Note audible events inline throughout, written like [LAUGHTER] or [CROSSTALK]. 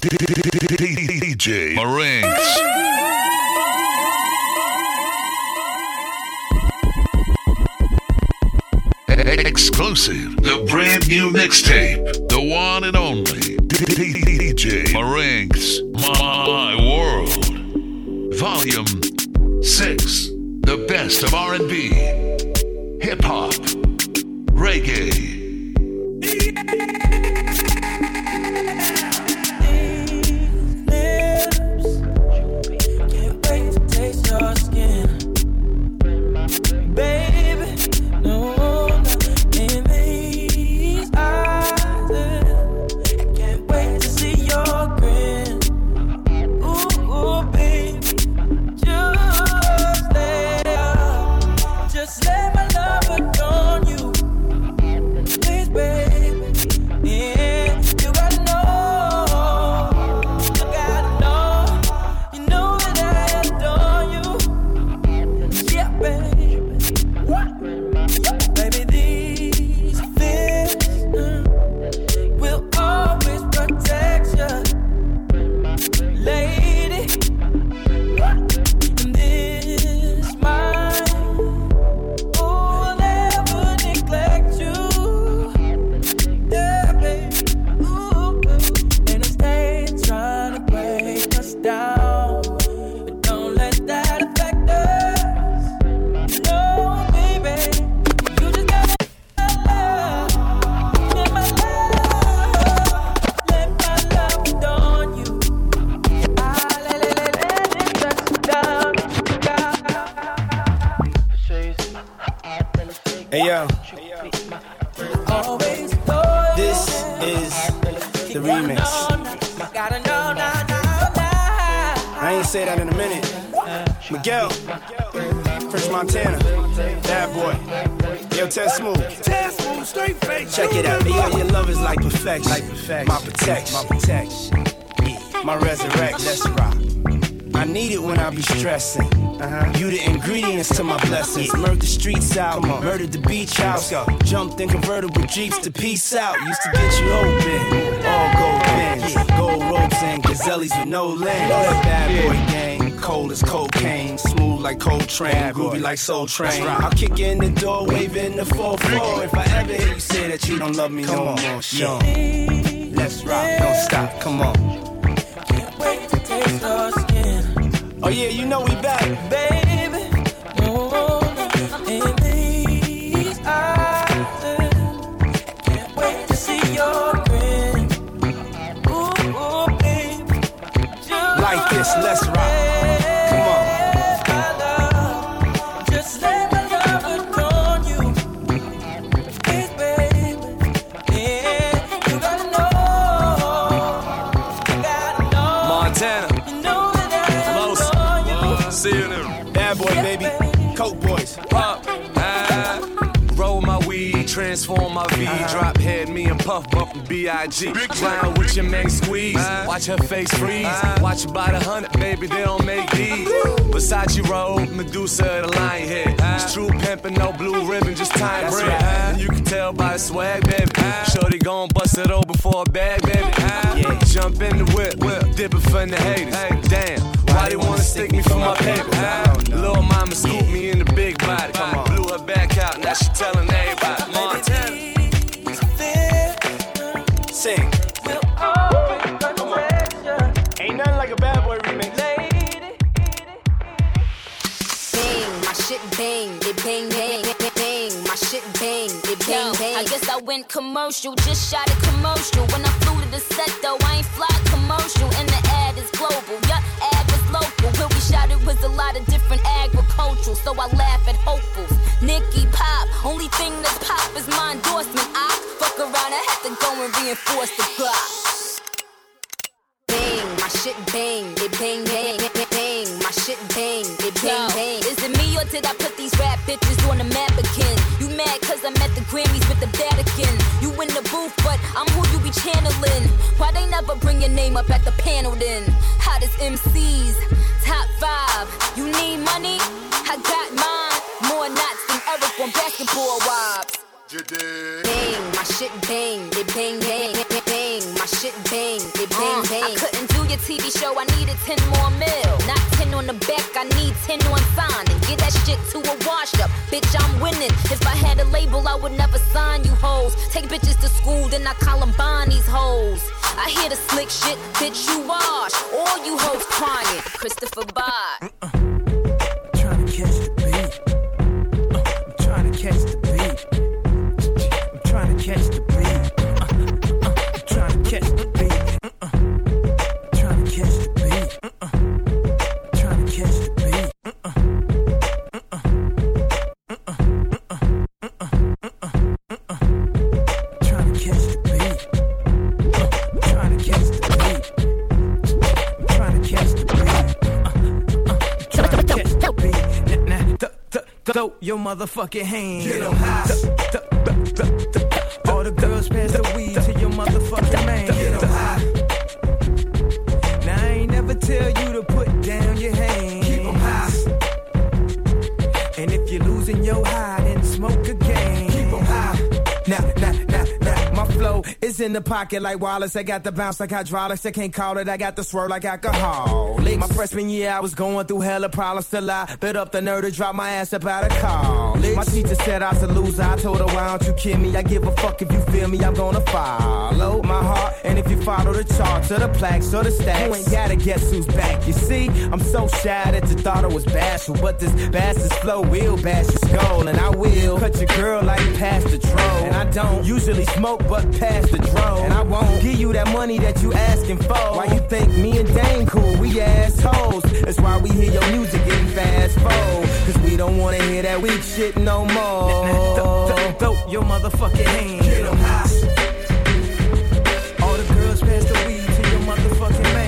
DJ Marinks. Exclusive, the brand new mixtape, the one and only DJ Marinks, My World, Volume Six, the best of R&B, hip hop, reggae. To my blessings. Murdered the streets out, murdered the beach house. Jumped in convertible jeeps to peace out. Used to get you open. All gold pins, gold ropes and gazelles with no lens. That bad boy gang, cold as cocaine, smooth like Coltrane, groovy like Soul Train. I'll kick in the door, waving the 4-4. If I ever hear you say that you don't love me no more, Sean. Let's rock, don't stop, come on. Can't wait to taste your skin. Oh yeah, you know we back. Baby, transform my V, drop head, me and Puff bumpin' B.I.G. Clown with your main squeeze, watch her face freeze, watch her by the hundred, baby, they don't make these. Versace robe, Medusa, the lion head. It's true pimpin', no blue ribbon, just time bread. right. And you can tell by the swag, baby. Shorty gon' bust it open for a bag, baby. Yeah. Jump in the whip, whip, dippin' for the haters. Damn, why they wanna stick me for my paper? Little mama scooped me in the big body. Come on. Blew her back out, now she telling everybody. Sing. will always protect you. Ain't nothing like a bad boy remix. Lady, bang, my shit bang, it bang bang, bang, bang, my shit bang, it bang bang. Yo, I guess I went commercial, just shot a commercial. When I flew to the set though, I ain't fly commercial. And the ad is global, yeah, ad local. Where we shot it was a lot of different agricultural, so I laugh at hopefuls. Nicki Pop, only thing that's pop is my endorsement. I fuck around, I had to go and reinforce the plot. Bang, my shit bang, it bang bang, bang, bang, my shit bang, it bang bang. is it me or did I put these rap bitches on the map again? You mad cause I'm at the Grammys with the Vatican? You in the booth, but I'm who be channeling. Why they never bring your name up at the panel then? Hottest MCs, top five. You need money? I got mine. More knots than Eric on basketball wives. Bang, my shit bang, it bang bang, bang, bang, bang, my shit bang, it bang uh, bang. I couldn't do your TV show, I needed 10 more mil. Not 10 on the back, I need 10 on signing. Get that shit to a wash up. Bitch, I'm winning. If I had a label, I would never sign you hoes. Take bitches to school, then I Columbine these hoes. I hear the slick shit, bitch, you wash. All you hoes crying. Christopher the beat. Uh, catch the beat. I'm trying to catch the beat. your motherfucking hands. Get them high. All the girls pass the weed in the pocket like Wallace. I got the bounce like hydraulics. I can't call it. I got the swerve like alcohol. My freshman year, I was going through hella problems till I bit up the nerve to drop my ass up out of college. My teacher said I was a loser. I told her, why don't you kill me? I give a fuck if you feel me. I'm gonna follow my heart. And if you follow the charts or the plaques or the stacks, you ain't gotta guess who's back. You see, I'm so shy that you thought I was bashful. But this bastard's flow will bash your skull. And I will cut your girl like past the troll. And I don't usually smoke, but past the dro. And I won't give you that money that you asking for. Why you think me and Dame cool? We assholes. That's why we hear your music getting fast forward. Cause we don't wanna hear that weak shit no more. Throw your motherfucking hands. Get 'em high. All the girls pass the weed to your motherfucking man.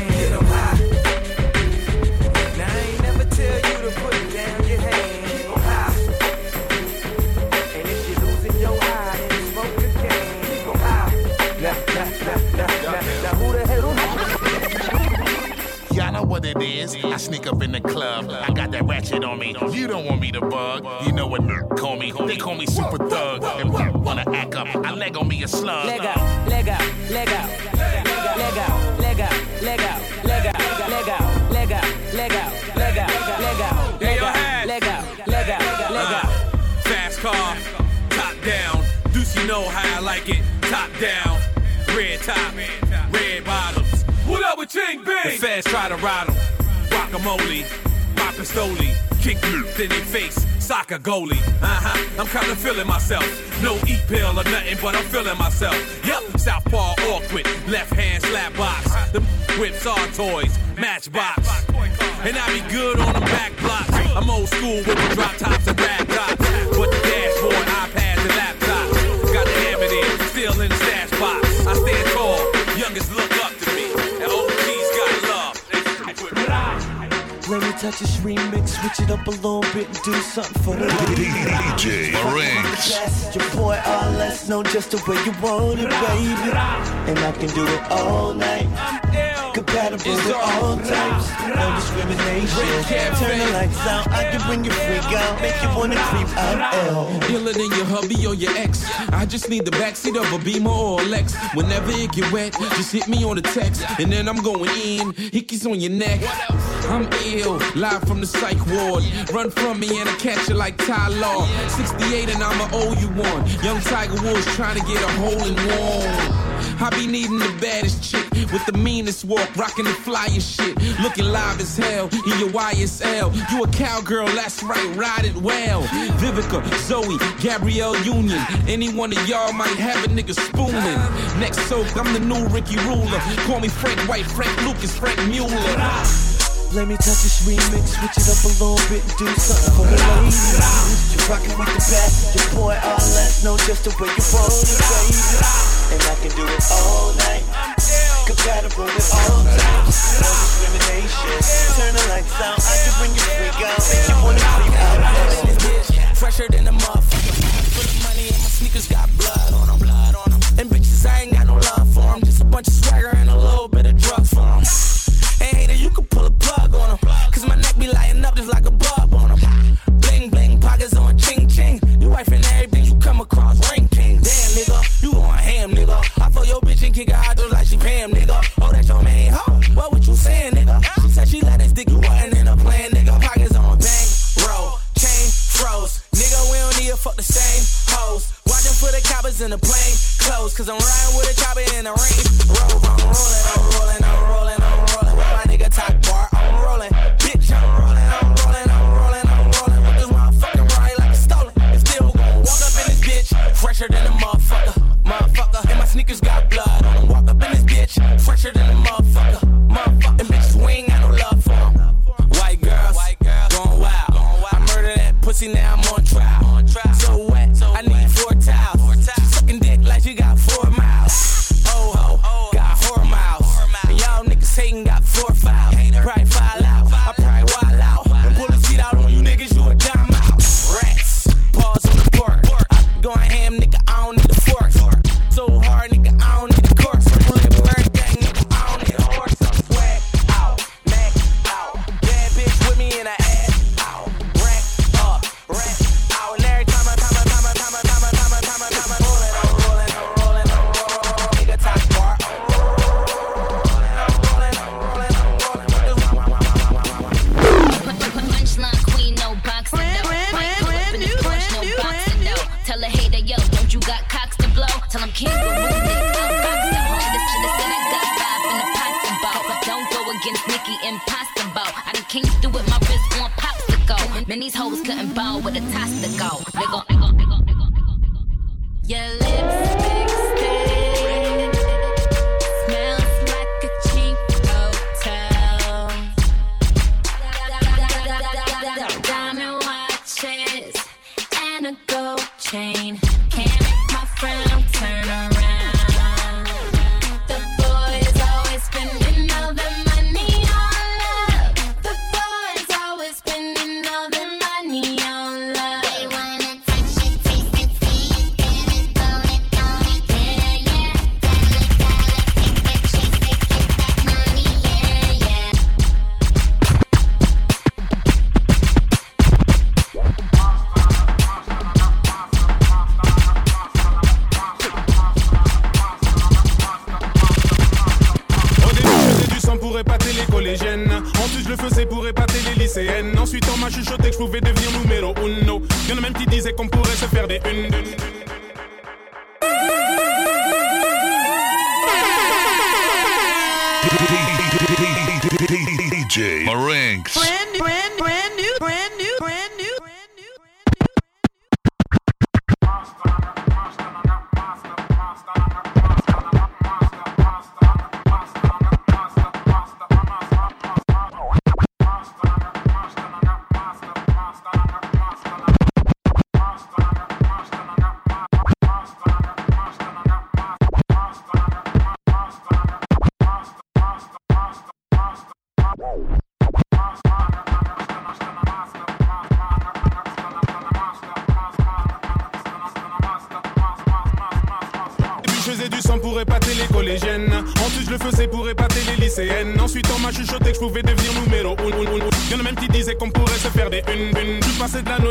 What it is. I sneak up in the club. I got that ratchet on me. You don't want me to bug. You know what they call me? They call me super thug. If you wanna act up, I leg on me a slug. Leg out, leg out, leg out, leg out, leg out, leg out, leg out, leg out, leg out, leg out, leg out, leg out, leg out, leg out, leg out, leg out. Fast car, top down. Deuce, you know how I like it. Top down, red top, Ching? The feds try to ride 'em. Guacamole, my pistoli, kick you in their face. Soccer goalie, uh huh. I'm kinda feeling myself. No eat pill or nothing, but I'm feeling myself. Yup, southpaw awkward, left hand slap box. The whips are toys, matchbox. And I be good on the back blocks. I'm old school with the drop tops and rap tops. With the dashboard, iPads, and laptops. Got the hammer there, still in the Let me touch this remix, switch it up a little bit and do something for the. [LAUGHS] DJ. Yes, your boy RLS know just the way you want it, baby. And I can do it all night. Compatible with all types, no discrimination. Turn the lights out, I can bring you freak out, make you wanna creep out. L. Iller than your hubby or your ex. I just need the backseat of a Beamer or a Lex. Whenever it get wet, just hit me on the text, and then I'm going in. Hickeys on your neck. I'm ill, live from the psych ward. Run from me and I catch you like Ty Law. 68 and I'ma owe you one. Young Tiger Woods trying to get a hole in one. I be needing the baddest chick with the meanest walk, rocking the flyest shit. Looking live as hell in your YSL. You a cowgirl, that's right, ride it well. Vivica, Zoe, Gabrielle Union. Any one of y'all might have a nigga spooning. Next soak, I'm the new Ricky Ruler. Call me Frank White, Frank Lucas, Frank Mueller. Let me touch this remix, switch it up a little bit and do something for the ladies. You're rocking with the best, your boy all RLS know just the way you want it, baby. And I can do it all night. Compatible with all types, no discrimination. Turn the lights out, I can bring you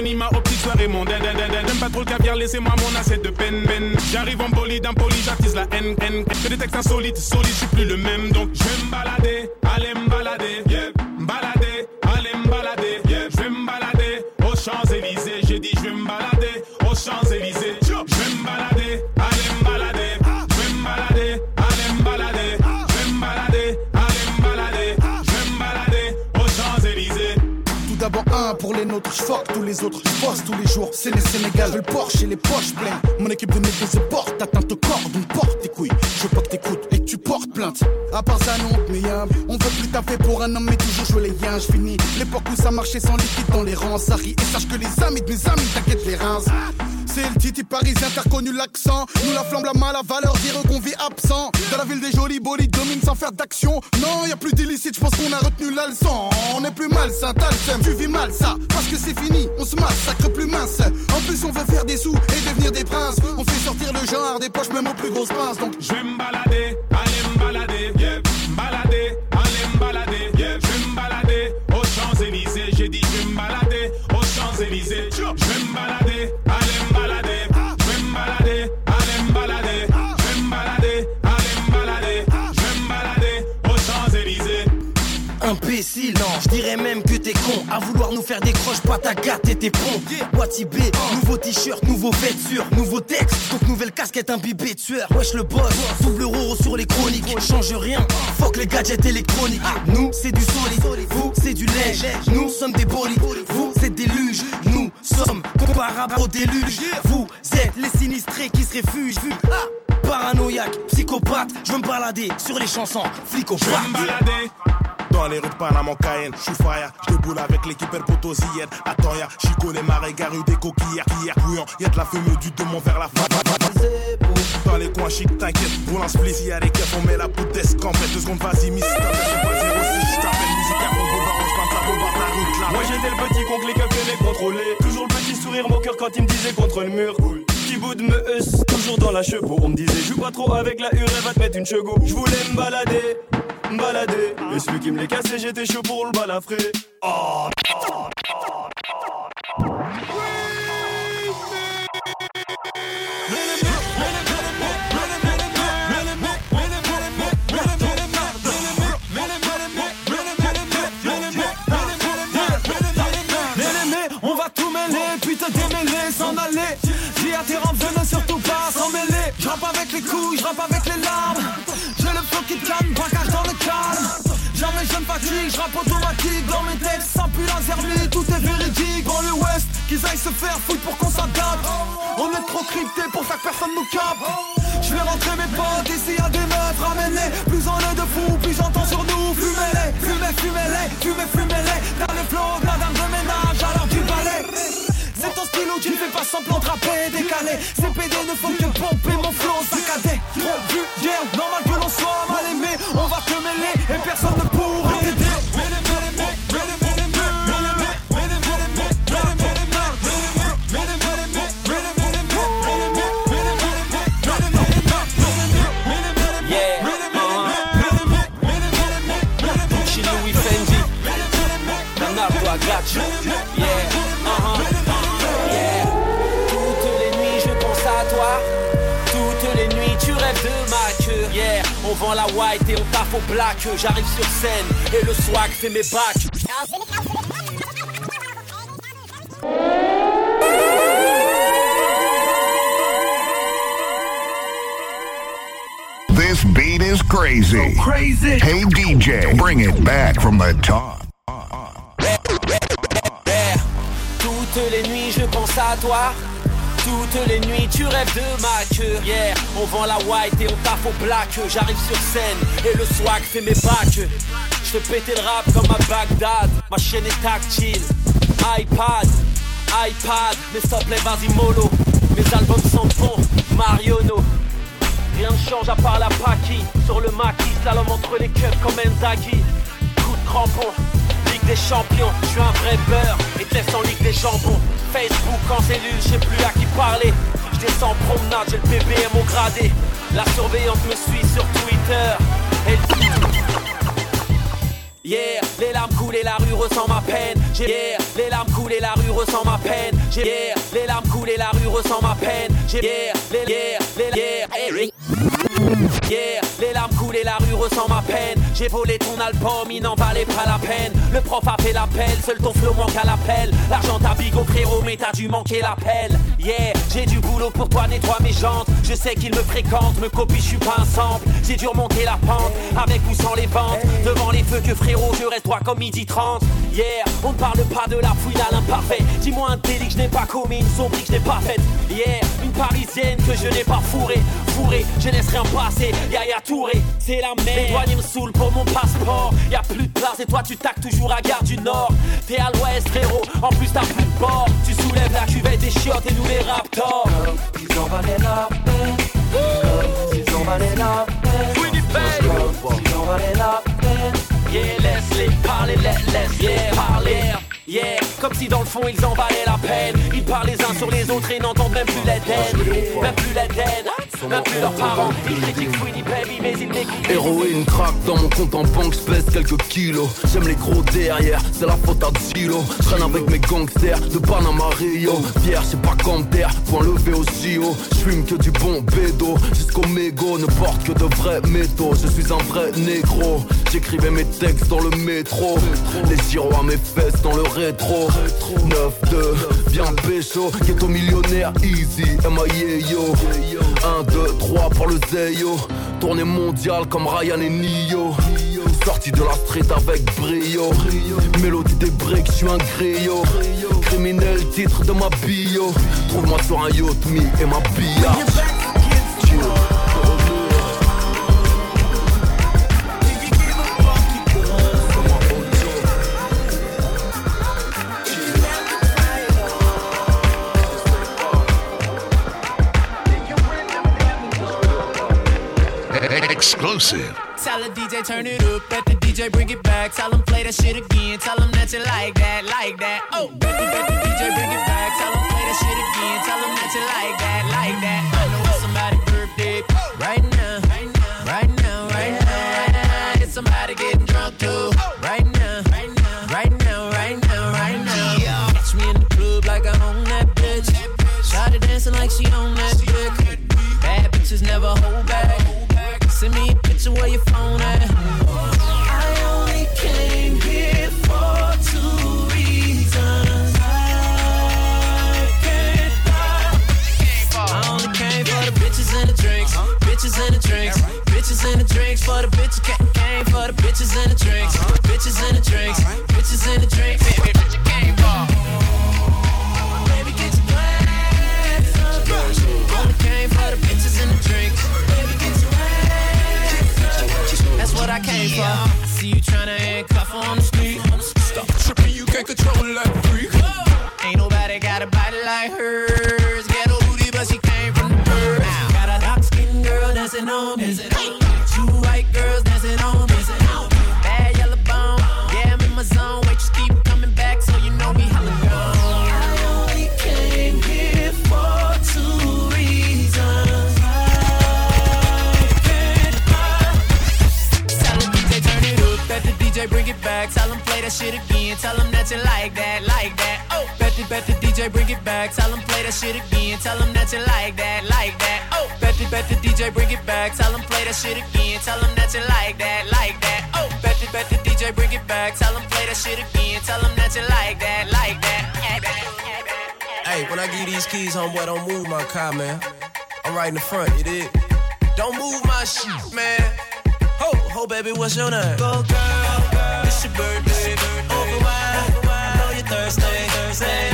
l'anonymat aux petites soirées mondaines. J'aime pas trop le caviar, laissez-moi mon assiette de peine. J'arrive en bolide, en poli, j'attise la haine, haine. Que des textes insolites, solides, je suis plus le même. Donc, je vais me balader, aller me balader, yeah. Balader, aller me balader. Je vais me balader aux Champs-Élysées. J'ai dit, je vais me balader aux Champs-Élysées. Je vais me balader, aller me balader. Je vais me balader, aller me balader. Je vais me balader, aller me balader. Je vais me balader aux Champs-Élysées. Tout d'abord un pour les nôtres, je tous les jours. C'est les Sénégal, le Porsche et les poches pleines. Mon équipe de négros se porte, atteinte au corps, donc porte tes couilles. Je veux pas que t'écoutes et que tu portes plainte. À part ça, non, mais y'a- on veut plus taffer pour un homme, mais toujours jouer les yens. Je finis l'époque où ça marchait sans liquide dans les rangs. Ça rit et sache que les amis de mes amis t'inquiète les reins. Le titi parisien, t'as reconnu l'accent. Nous la flamme, la mal, la valeur, dire qu'on vit absent. Dans la ville des jolis bolides, domine sans faire d'action. Non, y a plus d'illicite, je pense qu'on a retenu la. On est plus malsain, t'as le seum, tu vis mal ça. Parce que c'est fini, on se massacre plus mince. En plus, on veut faire des sous et devenir des princes. On fait sortir le genre des poches, même aux plus grosses pinces. Donc, Je vais me balader, aller me balader, yeah. Balader, aller me balader, yeah. Je vais me balader aux Champs-Élysées. J'ai dit, je vais me balader aux Champs-Élysées. Imbécile. Non, je dirais même que t'es con. À vouloir nous faire des croches, pas ta gâte et tes ponts. Wati B, nouveau t-shirt, nouveau vêture, nouveau texte. Donc nouvelle casquette imbibée de sueur. Wesh le boss, double euro sur les chroniques. Change rien, fuck les gadgets électroniques. Nous, c'est du solide. Vous, c'est du lait. Nous sommes des bolides. Vous, c'est des luges. Nous sommes comparables au déluge. Vous êtes les sinistrés qui se réfugient. Ah, Paranoïaque, psychopathe, je veux me balader sur les chansons. Flic au Je me balader dans les rues de Panama, Cayenne, je suis fire, je déboule avec l'équipe El Poto Ziyed. Attends, y'a Chico, les marais, garus, des coquillards, hier bouillant, y'a de la fumée du démon vers la fin. Dans les coins chic, t'inquiète, roule un split, y'a des keufs, on met la poudre d'escampette. Deux secondes, vas-y, miss, pas 06, je t'appelle musique à là. Moi j'étais le petit con que les keufs aimaient contrôler. Toujours le petit sourire moqueur quand il me disait contre le mur. Petit bout de me heusse, toujours dans la chevaux. On me disait, joue pas trop avec la hure, va te mettre une chego. Je voulais me balader, balader. Et celui qui me les cassait, j'étais chaud pour le balafrer. Oh, On va tout mêler, puis te démêler, s'en aller. Dis à tes rampes de ne surtout pas s'en mêler. Je avec les couilles, je avec qui calme, braquage dans le calme. Jamais je ne fatigue, je rappe automatique dans mes textes, sans la zermie, tout est véridique. Dans le West, qu'ils aillent se faire foutre pour qu'on s'adapte. On est trop crypté pour ça que personne nous capte. Je vais rentrer mes potes, ici y'a des meufs, ramenez Plus on est de fous, plus j'entends sur nous. Fumez-les, fumez, fumez-les, fumez, fumez-les. Dans le flow, de la dame de ménage, alors du balai. C'est ton style où tu fais pas semblant de rapper décalé Ces PD ne font que pomper mon flow saccadé La white et on taffe au black. J'arrive sur scène et le swag fait mes bacs. This beat is crazy. crazy. Hey DJ, bring it back from the top. Toutes les nuits je pense à toi. Toutes les nuits tu rêves de ma queue. Yeah, on vend la white et on taffe au black. J'arrive sur scène et le swag fait mes bacs. Je te pétais le rap comme à Bagdad. Ma chaîne est tactile. iPad, iPad, mais s'il te plaît. Mes albums sont bons, Mariono. Rien ne change à part la paki Sur le maquis, slalom entre les keufs comme Nzagi Coup de crampon, Ligue des champions Je suis un vrai beurre et te laisse en Ligue des jambons Facebook en cellule, je sais plus à qui parler Je descends en promenade, j'ai le BBM au gradé La surveillante me suit sur Twitter Yeah, les larmes coulent et la rue ressent ma peine. J'ai yeah, les larmes coulent et la rue ressent ma peine. J'ai yeah, les larmes coulent et la rue ressent ma peine. J'ai yeah, les yeah, les yeah. Yeah, les larmes coulent et la rue ressent ma peine. J'ai volé ton album, il n'en valait pas la peine. Le prof a fait l'appel, seul ton flow manque à l'appel. L'argent t'a bigot frérot, mais t'as dû manquer l'appel. Yeah, j'ai du boulot pour toi, nettoie mes jantes. Je sais qu'il me fréquente, me copie, je suis pas un sample. J'ai dû remonter la pente, avec ou sans les ventes. Devant les feux que frérot, je reste droit comme midi 30. Yeah, on ne parle pas de la fouine à l'imparfait. Dis-moi un délit que je n'ai pas commis, une sombrie que je n'ai pas faite. Yeah, une parisienne que je n'ai pas fourrée. Fourrée, je laisse rien passer. Yaya Touré, c'est la merde. Les mon passeport. Y a plus de place et toi tu tacs toujours à Gare du Nord. T'es à l'ouest, frérot, en plus t'as plus de bord. Tu soulèves la cuvette des chiottes et nous les raptors. Ils ont valé la peine. Ils ont valé la peine. Ils ont valé la peine. Yeah, laisse-les parler, laisse, laisse yeah, parler. Yeah, comme si dans le fond ils en valaient la peine. Ils parlent les uns sur les autres et n'entendent même plus l'Éden. Même plus même plus leurs parents. Ils critiquent Winnie Baby, mais ils n'écoutent Héroïne craque dans mon compte en banque, j'pèse quelques kilos. J'aime les gros derrière, c'est la faute à Zilo. J'traîne avec mes gangsters de Panama Rio. Fier, c'est pas comme terre, point levé au JO. J'fume que du bon bédo, jusqu'au mégot, ne porte que de vrais métaux. Je suis un vrai négro, j'écrivais mes textes dans le métro. Les gyros à mes fesses dans le rétro. 9-2, bien pécho, ghetto millionnaire, easy, M.I.A.Yo. 1, 2, 3 pour le Zeyo. Tournée mondiale comme Ryan et Nio. Sorti de la street avec brio. Mélodie des breaks, je suis un griot. Criminel, titre de ma bio. Trouve-moi sur un yacht, me et ma billa. Exclusive. Tell the DJ turn it up, bet the DJ bring it back. Tell him play that shit again. Tell him that you like that, like that. Oh, bet the, bet the DJ bring it back. Tell him play that shit again. Tell him that you like that, like that. I know it's somebody's birthday right now, right now, right now, right now. It's somebody getting drunk too right now, right now, right now, right now, right now. Catch me in the club like I own that bitch. Shawty dancing like she own that dick. Bad bitches never hold back. Send me a picture where your phone at. I only came here for two reasons. I can't I only came for the bitches and the drinks. Bitches and the drinks. Bitches and the drinks for the bitches. Came for the bitches and the drinks. Bitches and the drinks. Bitches and the drinks. Give you these keys, homeboy, don't move my car, man. I'm right in the front, you dig? Don't move my shit, man. Ho, ho, baby, what's your name? Go, girl, it's your birthday. Over wine, I know you're thirsty. Thursday.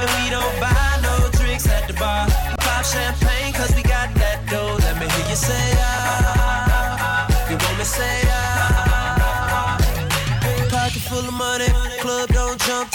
And we don't buy no drinks at the bar. Pop champagne, cause we got that dough. Let me hear you say, ah. You want me say,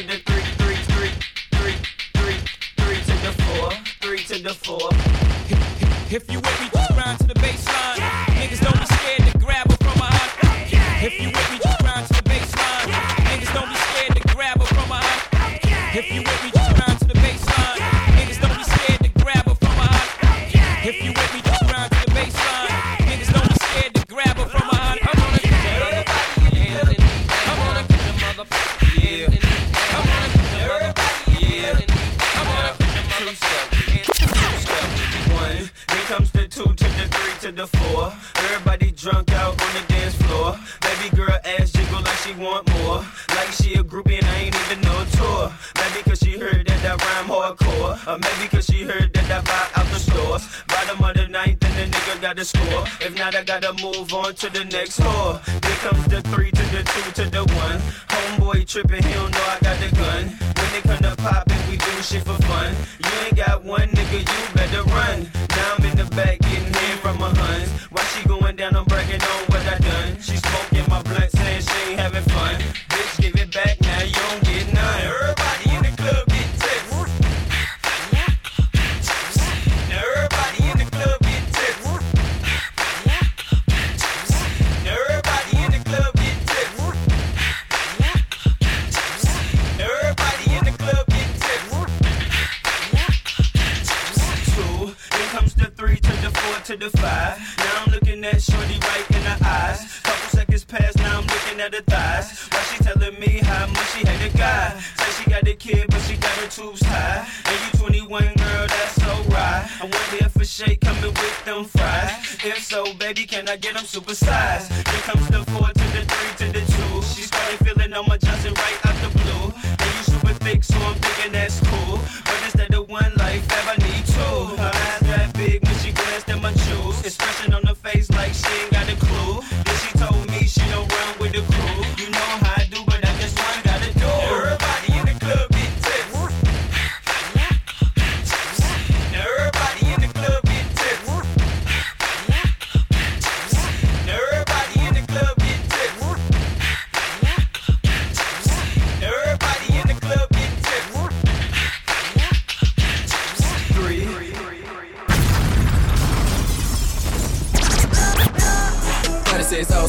To the three, three, three, three, three, three to the four, three to the four. If you with me, just grind to the baseline. Niggas don't be scared to grab her from behind. If you with me, just grind to the baseline. Niggas don't be scared to grab her from behind. If you with move on to the next four. Here comes the three to the two to the one. Homeboy tripping, he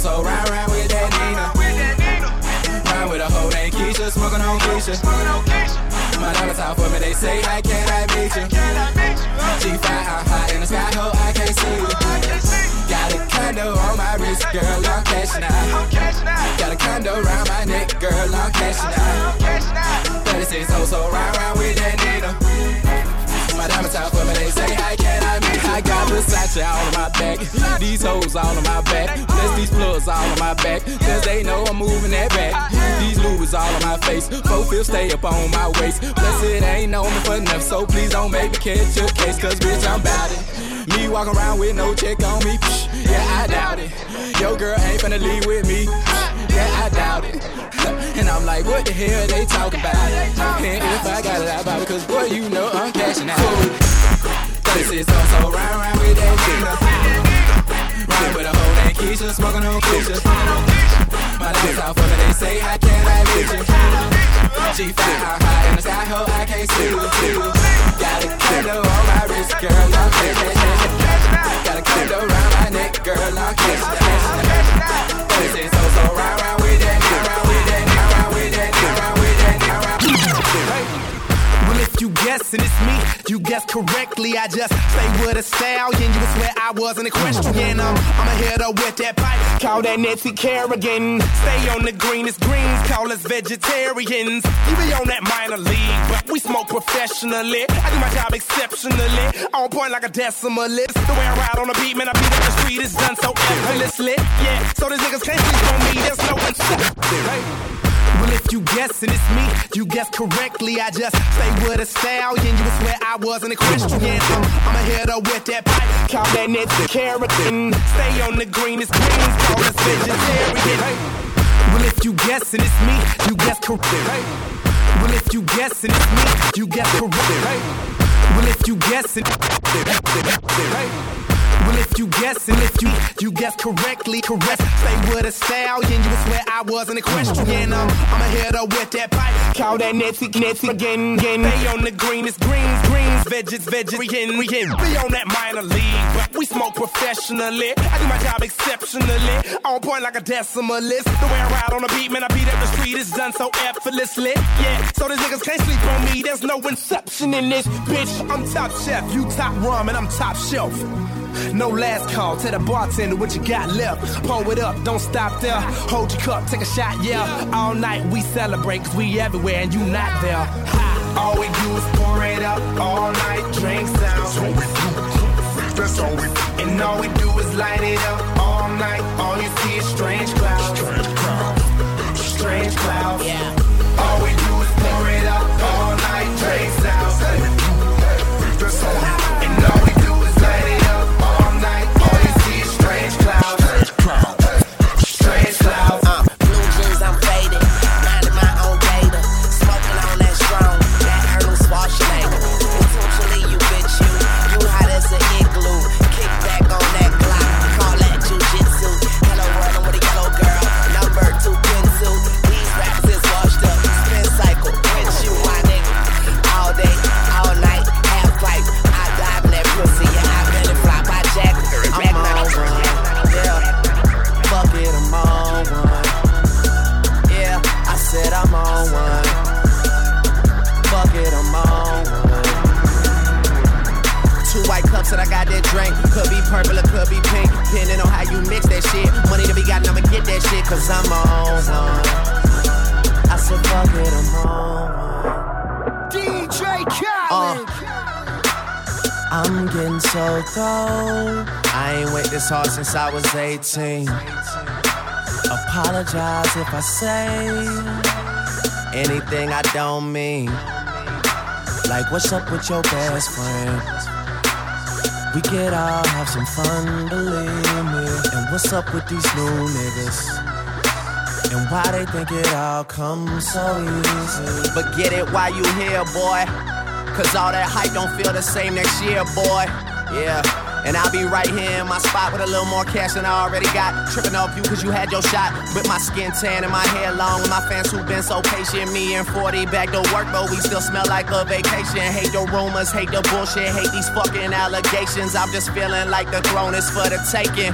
so round round with that Nina. Round with a hoe named Keisha, smoking on Keisha. My diamonds out for me, they say I can I meet you. G5 I'm high in the sky, ho I can't see you. Got a condo on my wrist, girl I'm cashing out. Got a condo around my neck, girl I'm cashing out. But it oh so round round with that Nina. My diamonds out for me, they say I can I you. I got Versace all on my back, these hoes all on my back, plus these plugs all on my back, cause they know I'm moving that back. These Louis all on my face, four fifths stay up on my waist. Plus it ain't me for enough, so please don't make me catch your case, cause bitch I'm bout it. Me walking around with no check on me, psh, yeah I doubt it. Yo girl ain't finna leave with me, psh, yeah I doubt it. And I'm like, what the hell they talking about? And if I got a lie about cause boy, you know I'm cashing out. This is also round round with that Gina. Ride with a hoe named Keisha, smoking on Keisha. My out for me, they say, how can I meet you? G5 I'm high in the sky, ho, I can't see you. Got a condo on my wrist, girl, I'm cashing out. Got a condo around my neck, girl, I'm cashing This is also round round you guessing it's me, you guess correctly. I just say with a stallion, you would swear I wasn't equestrian. I'm, I'm a hitter with that pipe, call that Nancy Kerrigan. Stay on the greenest greens, call us vegetarians. You be on that minor league, but we smoke professionally. I do my job exceptionally, on point like a decimalist. The way I ride on the beat, man, I beat up the street is done so effortlessly. Yeah, so these niggas can't sleep on me, there's no incentive. Well, if you guessing it's me, you guess correctly. I just say with a stallion, you would swear I wasn't a Christian. I'm, a hitter with that pipe, call that Nancy Kerrigan. Stay on the greenest greens, call us vegetarian. Well, if you guessing it's me, you guess correct. Well, if you guessing it's me, you guess correct. Well, if you guessing, well, if you guessing, if you you guess correctly, correct. Say with a stallion, you would swear I wasn't a Christian. I'm, I'm a hitter with that pipe, call that Nancy, Nancy again, again. They on the greenest greens, greens, veggies, veggies. We can, we can be on that minor league, but we smoke professionally. I do my job exceptionally, on point like a decimalist. The way I ride on the beat, man, I beat up the street It's done so effortlessly. Yeah, so these niggas can't sleep on me. There's no inception in this bitch. I'm top chef, you top rum, and I'm top shelf. No last call, tell the bartender what you got left. Pour it up, don't stop there. Hold your cup, take a shot, yeah. All night we celebrate, cause we everywhere and you not there. Ha. All we do is pour it up, all night drinks out. That's all we do. That's all we do. And all we do is light it up all night. All you see is strange clouds. Strange clouds. Strange clouds. Yeah. Cause I'm on one. I said, fuck it, I'm on one. DJ uh, Khaled. I'm getting so cold. I ain't wait this hard since I was 18. Apologize if I say anything I don't mean. Like, what's up with your best friend? We could all have some fun, believe me. And what's up with these new niggas? And why they think it all comes so easy? But get it while you here, boy. Cause all that hype don't feel the same next year, boy. Yeah. And I'll be right here in my spot with a little more cash than I already got. Tripping off you cause you had your shot. With my skin tan and my hair long. And my fans who've been so patient. Me and 40 back to work, but we still smell like a vacation. Hate the rumors, hate the bullshit, hate these fucking allegations. I'm just feeling like the throne is for the taking.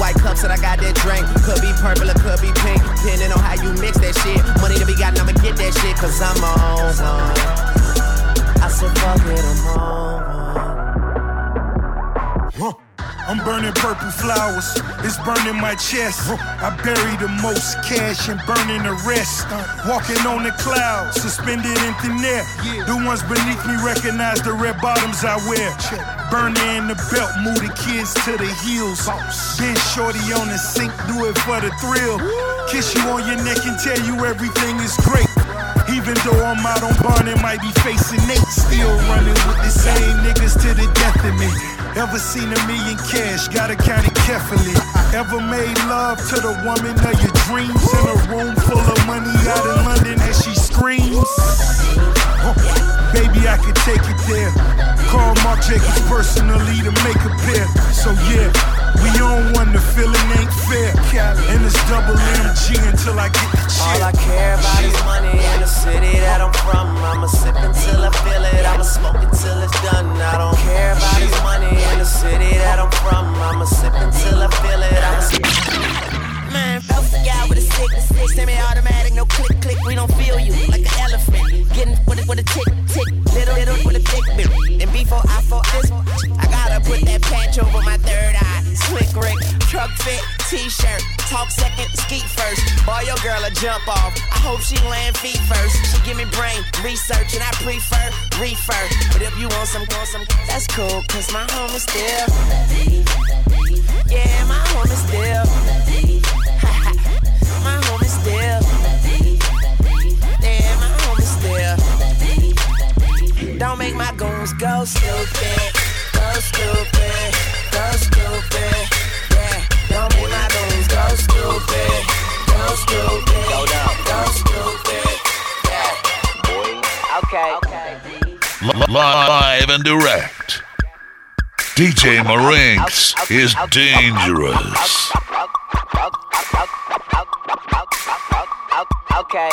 White cups that I got that drink. Could be purple or could be pink. Depending on how you mix that shit. Money to be gotten, I'ma get that shit. Cause I'm on one. I said, fuck it, I'm on Huh. I'm burning purple flowers, it's burning my chest. I bury the most cash and burning the rest. Walking on the clouds, suspended in thin air. The ones beneath me recognize the red bottoms I wear. Burning in the belt, move the kids to the heels. Been shorty on the sink, do it for the thrill. Kiss you on your neck and tell you everything is great. Even though I'm out on and might be facing Nate, still running with the same niggas to the death of me. Ever seen a million cash? Gotta count it carefully. Ever made love to the woman of your dreams in a room full of money out in London as she screams? Baby, I could take it there. Call Marc Jacobs personally to make a pair. So yeah, we on one. The feeling ain't fair, and it's double MG until I get the check. All I care about is money in the city that I'm from. I'ma sip until I feel it. I'ma smoke it till it's done. I don't care about his money in the city that I'm from. I'ma sip until I feel it. I'ma sip. Man, both guy with a stick, semi-automatic, no click click. We don't feel you like an elephant. Getting with it with a tick tick, little little with a thick bit. And before I fall this, I gotta put that patch over my third eye. Slick Rick, truck fit, t-shirt, talk second, skeet first. Boy, your girl a jump off. I hope she land feet first. She give me brain research, and I prefer refer. But if you want some, want some, that's cool, cause my home is still. Yeah, my home is still. My still. Yeah, my home still. Don't make my goons go stupid. Go stupid. Go stupid. Yeah, don't make my goons go stupid. Go stupid. Go down. Go stupid. Yeah, boy. Okay. Li- Live and direct. DJ Marinx is dangerous. Okay.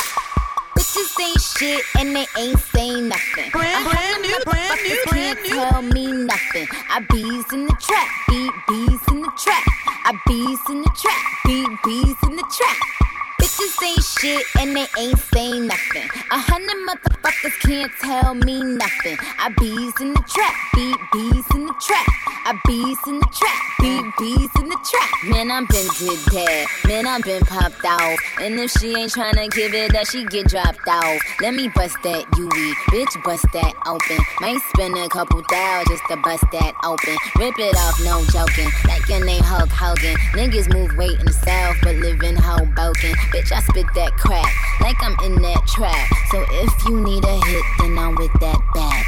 Bitches ain't shit and they ain't saying nothing. Brand, brand new, brand new, can't tell me nothing. I bees in the trap, beat bees in the trap. I bees in the trap, beat bees in the trap. Bitches ain't shit and they ain't saying nothing. A hundred motherfuckers can't tell me nothing. I bees in the trap, beat bees in the trap. I bees in the trap, beat bees in the trap. Man, I'm been did that. Man, I'm been popped out. And if she ain't tryna give it that, she get dropped out. Let me bust that UE, bitch, bust that open. Might spend a couple thou just to bust that open. Rip it off, no joking. Like your name Hulk Hogan. Niggas move weight in the south, but live in Hoboken. Bitch, I spit that crack like I'm in that trap. So if you need a hit, then I'm with that bag.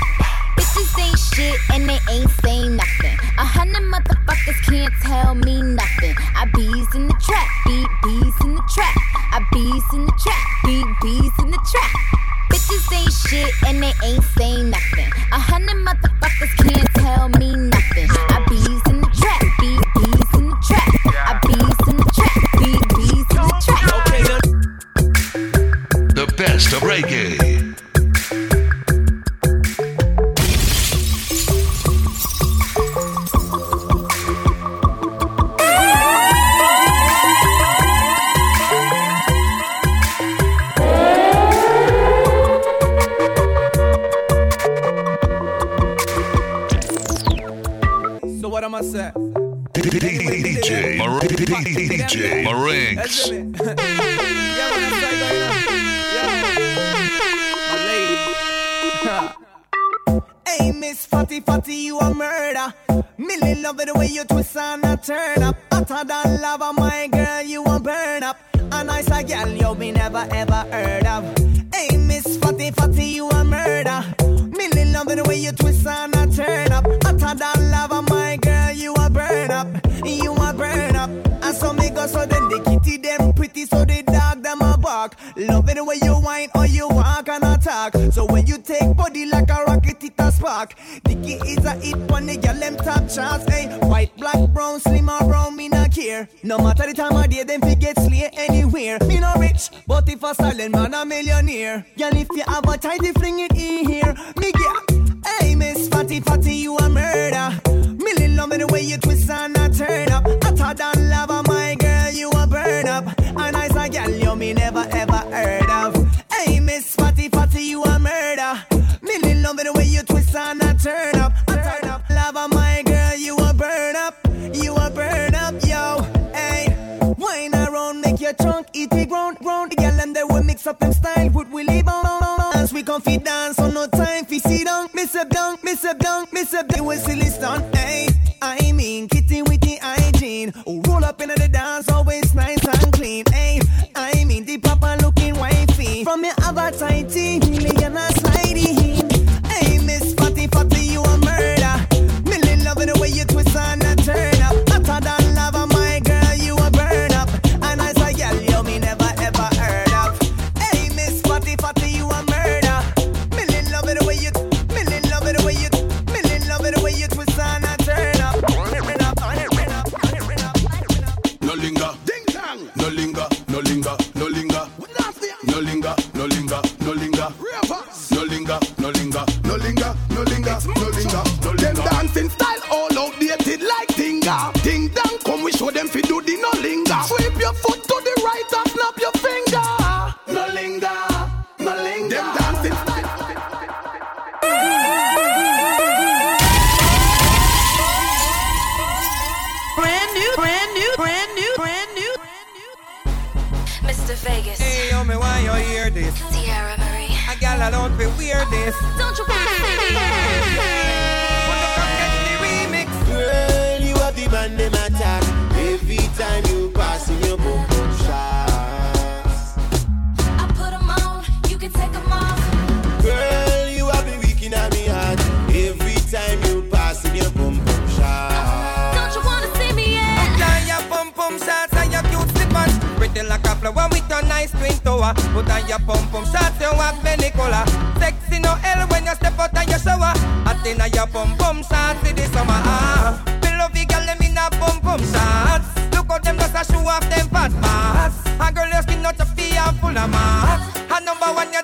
Bitches ain't shit and they ain't saying nothing. A hundred motherfuckers can't tell me nothing. I bees in the trap, beat bees in the trap. I bees in the trap, beat bees in the trap. Bitches ain't shit and they ain't saying nothing. A hundred motherfuckers can't tell me best of reggae. So what am I saying? DJ Marinx. Hey, Miss Fatty Fatty, you a murder. Millie love it the way you twist and a turn up. Hotter than lava, my girl, you a burn up. A nice a girl you be never ever heard of. Hey, Miss Fatty Fatty, you a murder. Millie love it the way you twist and a turn up. Hotter than lava, my girl, you a burn up. You a burn up. And so me go so then the kitty them pretty so the dog them a bark. Love it the way you whine or you walk and attack. So when you take body like a spark. Dicky is a hit when the girl them top charts. Hey, white, black, brown, slim or brown, me not care. No matter the time of day, them fi get slay anywhere. Me no rich, but if a silent man a millionaire. Girl, if you have a tidy fling it in here. Me get, hey Miss Fatty Fatty, you a murder. Millie love me the way you twist and a turn up. Hotter than lava, my girl, you a burn up. And nice a girl you me never ever heard of. Hey Miss Fatty Fatty, you a murder. Love the way you twist and a turn up. A turn up, lava, my girl, you a burn up. You a burn up, yo. Hey, wine around, make your trunk eat it ground, ground. The girl and they will mix up them style, put Willie bong. As we come feed dance, so no time fi sit down. Miss a dunk, miss a dunk, miss a dunk. We silly stunt, hey. I mean, kitty with the hygiene. Roll up into the A gal I don't be wear this. Don't you want Girl, you have the man them attack every time you pass in your boom flower with your nice twin tower. Put on your pum pum shots, you have many color. Sexy no hell when you step out of your shower. Hot inna your pum pum shots in the summer. Ah, me love you, girl, them inna pum pum shots. Look how them just a show off them fat mass. A girl your skin not a fee and full of mass. A number one you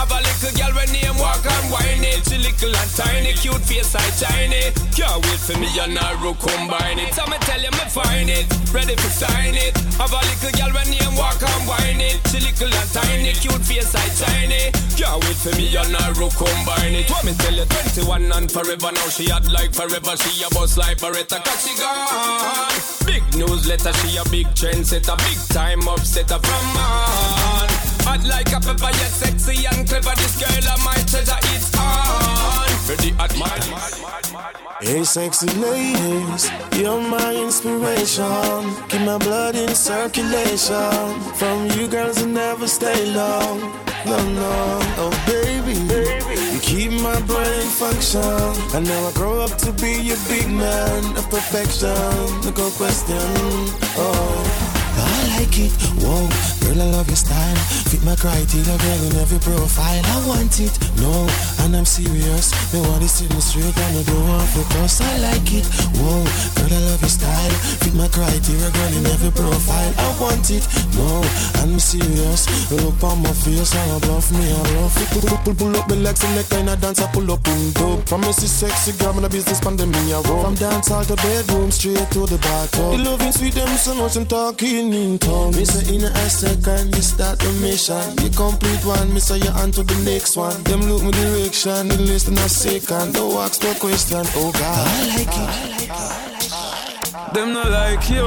Have a little girl when name walk and whine it. She little and tiny, cute face like shiny. Can't wait for me and Naru combine it. So me tell you me find it, ready to sign it. Have a little girl when name walk and whine it. She little and tiny, cute face like shiny. Can't wait for me and Naru combine it. What me tell you, 21 and forever now she had like forever. She a boss like Beretta cause she gone. Big newsletter, she a big trendsetter, big time upsetter from man. Hot like a pepper, yet sexy and clever. This girl of my treasure, it's on. Ready at my Hey, sexy ladies, you're my inspiration. Keep my blood in circulation. From you girls, I never stay long. No, no, oh baby, you keep my brain function. And now I grow up to be a big man of perfection. No question, oh. Like it, whoa, girl, I love your style. Fit my criteria, girl, in every profile. I want it, no, and I'm serious. Want it in the street, and I don't want to cross. I like it, whoa, girl, I love your style. Fit my criteria, girl, in every profile. I want it, no, and I'm serious. Look on my face, and I bluff me, I bluff it. Pull, pull, pull, up the legs, and the kind of dance I pull up, boom, dope. Me, see sexy girl, in the business, pandemic, I roll. From dance hall to bedroom, straight to the bathtub. The loving sweet, them so much, I'm talking in tongues. Me say in a second, you start the mission. You complete one, me say you on to the next one. Them look me direction, the list in a second. Don't ask no question, oh God. I like it. I like it. Them not like you.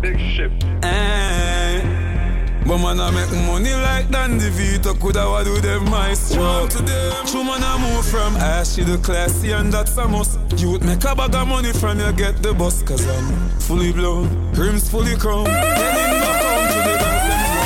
[LAUGHS] Big ship. Eh. But man, I make money like Dandy Vito. Coulda do them to them. True man, I move from ash to classy, and that's a must. You would make a bag of money from you get the bus, cause I'm fully blown, rims fully where I see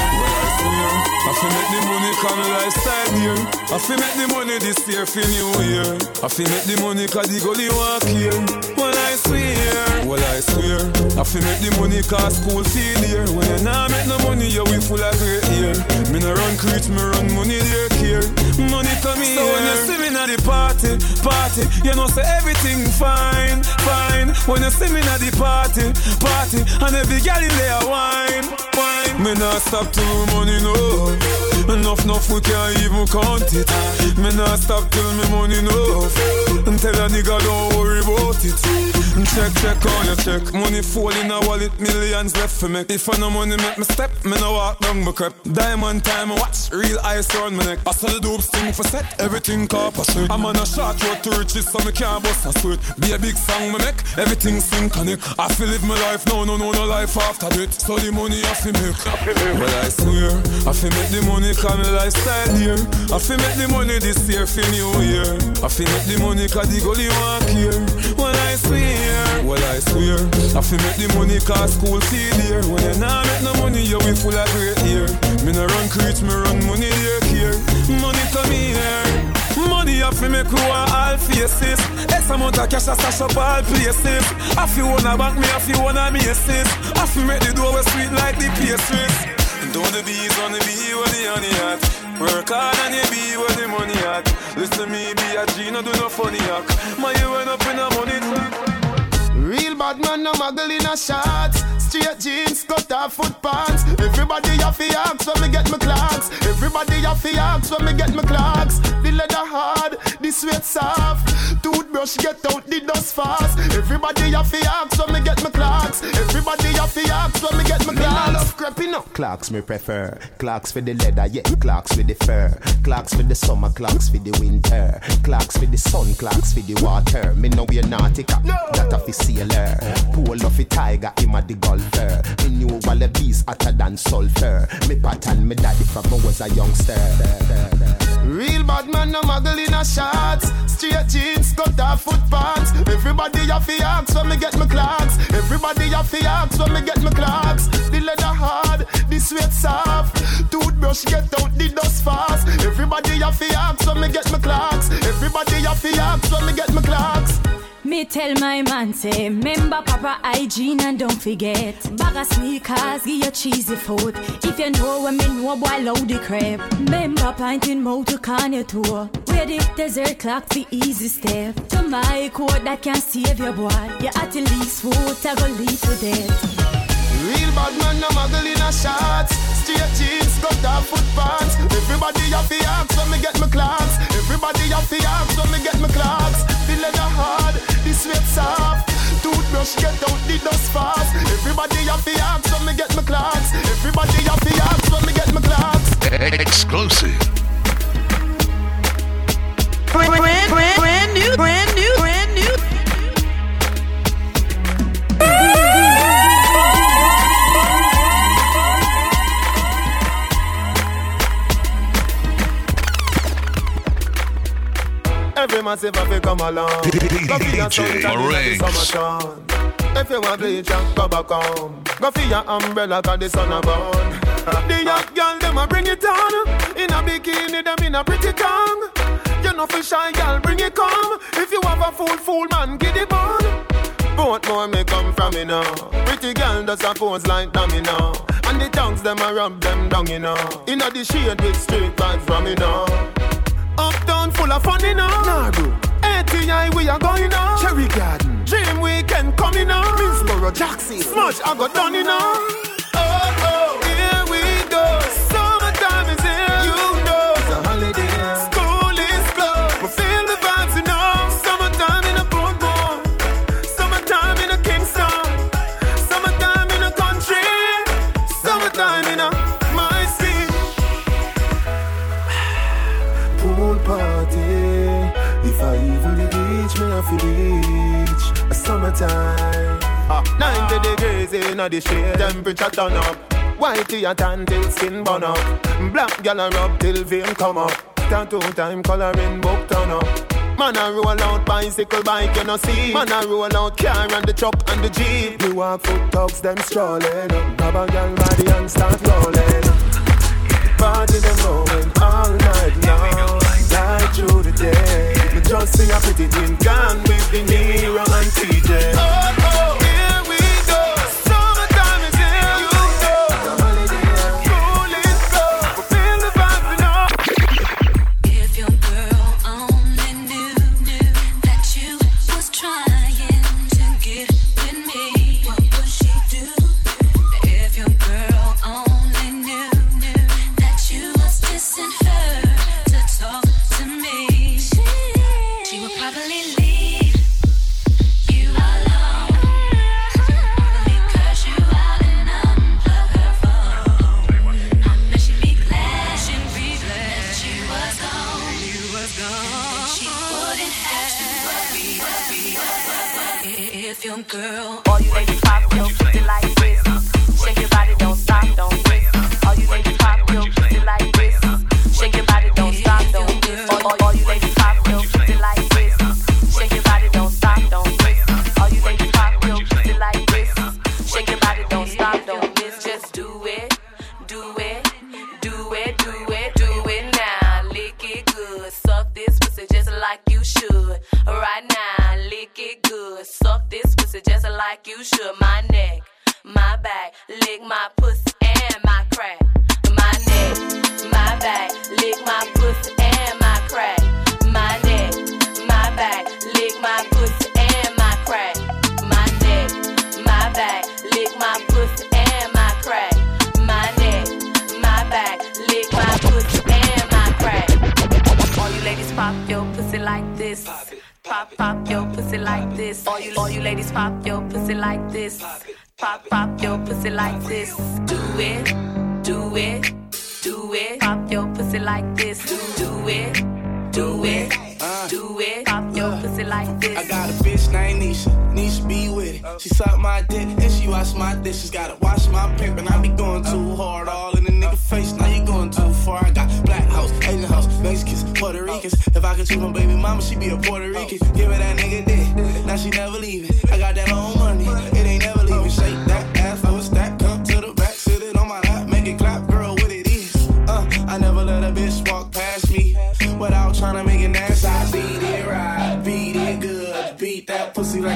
you. I feel make the money come lifestyle here. I feel make the money this year for new year. I feel make the money cause the gully walk here. Well, I swear, well, I swear. I feel make the money cause school fee here. When you not make no money, you we full of great year. Me no run creech, me run money there care. Money come here. So when you see me at the party, party, you know say everything fine, fine. When you see me at the party, party, and every girl in there wine, wine. Me not stop till money no. Enough, enough, we can't even count it. Me not stop till me money enough. And tell a nigga don't worry about it. Check, check on your check. Money fall in a wallet, millions left for me. If I no money make me step, me no walk down my crep. Diamond time, watch real ice on my neck. I saw the dope sting for set, everything sweet. I'm on a short road to riches, so me can't bust a sweat. Be a big song me make, everything sing connect. I feel live my life, no, no, no, no life after it. So the money I feel make. Well, I swear, I feel make the money come me lifestyle here. I feel make the money this year for new year. I feel make the money cause the gully walk here. I swear, well, I swear. I feel make the money cause school fee here. When you not make no money, you we full of great year. Me no run creech, me run money here, here. Money come here. Money I feel make who all faces. X amount of cash I stash up all places. I feel wanna bank me, I feel wanna me assist. I feel make the door sweet like the pastries. Don't the bees wanna be where the honey at. Work hard and you be where the money at. Listen to me, be a G, no do no funny act. My you end up in a money trap. Real bad man, no muggle in a shots. Straight jeans, cut off foot pants. Everybody have to ask when me get my Clarks. Everybody have to ask when me get my Clarks. The leather hard, the sweat soft. Toothbrush get out the dust fast. Everybody have to ask when me get my Clarks. Everybody have to ask when me get my Clarks. Me love up. Clarks me prefer. Clarks for the leather, yeah. Clarks for the fur. Clarks for the summer, Clarks for the winter. Clarks for the sun, Clarks for the water. Me know we're nautica. No. That a fi Pull off a tiger, him a the golfer. Me knew Wallabees hotter than sulfur. Me pattern me daddy from I was a youngster. Real bad man, no muggle in a shots. Straight jeans, cut off foot pants. Everybody have to ask when me get my Clarks. Everybody have to ask when me get my Clarks. The leather hard, the sweat soft. Toothbrush get out the dust fast. Everybody have to ask when me get my Clarks. Everybody have to ask when me get my Clarks. Me tell my man say, remember proper hygiene and don't forget. Bag of sneakers, give your cheesy food. If you know when me know, boy, load the crap. Remember pinting motor can your tour. Where the desert clock the easy step. To my code that can save your boy. You at the least foot, I go lead to death. Real bad man, no muggle in a shots. Straight jeans, got off foot pants. Everybody have the axe when me get my Clarks. Everybody have the axe when me get my Clarks. The leather hard, the sweat soft. Toothbrush get out the dust fast. Everybody have the axe when me get my Clarks. Everybody have the axe when me get my Clarks. Exclusive. Brand, brand, brand, brand new, brand new, brand Every massive have come along. Go for your DJ Marinx. If you want and go back home. Go for your umbrella 'cause the sun a burn. The young girl them a bring it. In a bikini them in a pretty tongue. You know for shy girl bring it come. If you have a fool fool man get it on. Both more may come from me now. Pretty girl does a pose like dummy now. And the tongues them a rub them down you know. Inna the shade with straight vibes from me now. Uptown full of fun, you know. Nardo. ATI, we are going now. Cherry Garden. Dream Weekend coming now. Minsboro, Jackson. Smudge, I got done, you know. Beach, me I feel beach. Summertime. Ah, 90 degrees in the shade, temperature turn up. Whitey a tan till skin burn up. Black gal a rub till vein come up. Tattoo time coloring book turn up. Man a roll out bicycle bike, you know see. Man a roll out car and the truck and the jeep. You walk foot dogs, them strolling. Grab a gal body and start rolling. Party them going all night long, night through the day. Just see a pretty thing gone with the Nero and TJ. Oh, oh,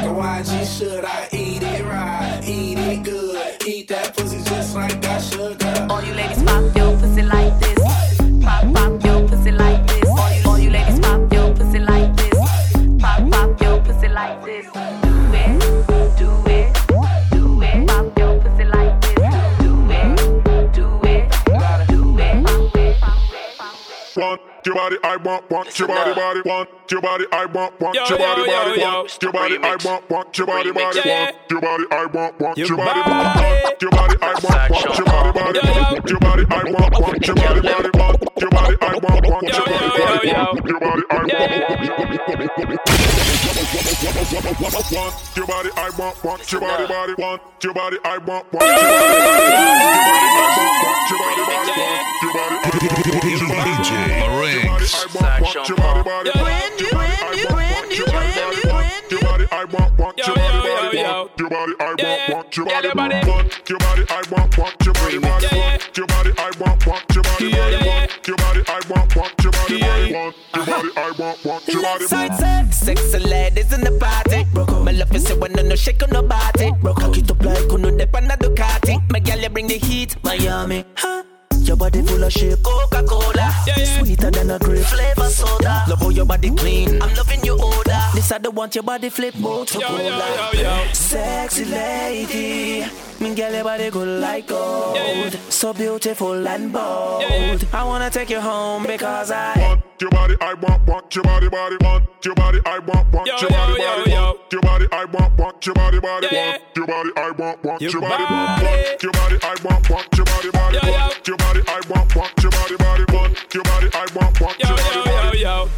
YG should. I eat it right, I want, want your body, body, want your body, I want, want your body, body, want your body, I want, want your body, body, want your body, I want, want your body, want your body, I want, want your body, body, want your body, I want, want your body, body, want your body, I want, want your body, body, want your body, I want, your body, I want, want your body, body, want your body, I want, want your body, body, want your body, I want, want your body, body, want DJ Marinx. want your body, body, want your body, I want, want your body, body, want your body, I want, want your body, body, want your body, I want, want your body, body, want your body, I want, want your body, body, want body, I want, want your body, body, want your body, I want, want your body, body, want your body, I want, want your body, body. Sexy ladies in the party. My love is when no shake on nobody. Cock it up like uno dep on a Ducati. My gal, you bring the heat, Miami. Huh? Your body full of shit, Coca-Cola Sweeter than a grape, flavor soda Love how your body clean, I'm loving your odor This I don't want your body flip, Motorola Sexy lady Me girl, your body good like gold So beautiful and bold I wanna take you home because I your body, I want, want your body, body, want your body, I want, want your body, body, want your body, I want, want your body, body, want your body, I want, want your body, want your body, I want, want your body, body, want your body, I want, want your body, body, want your body, I want, want your body, body. yo. yo, yo,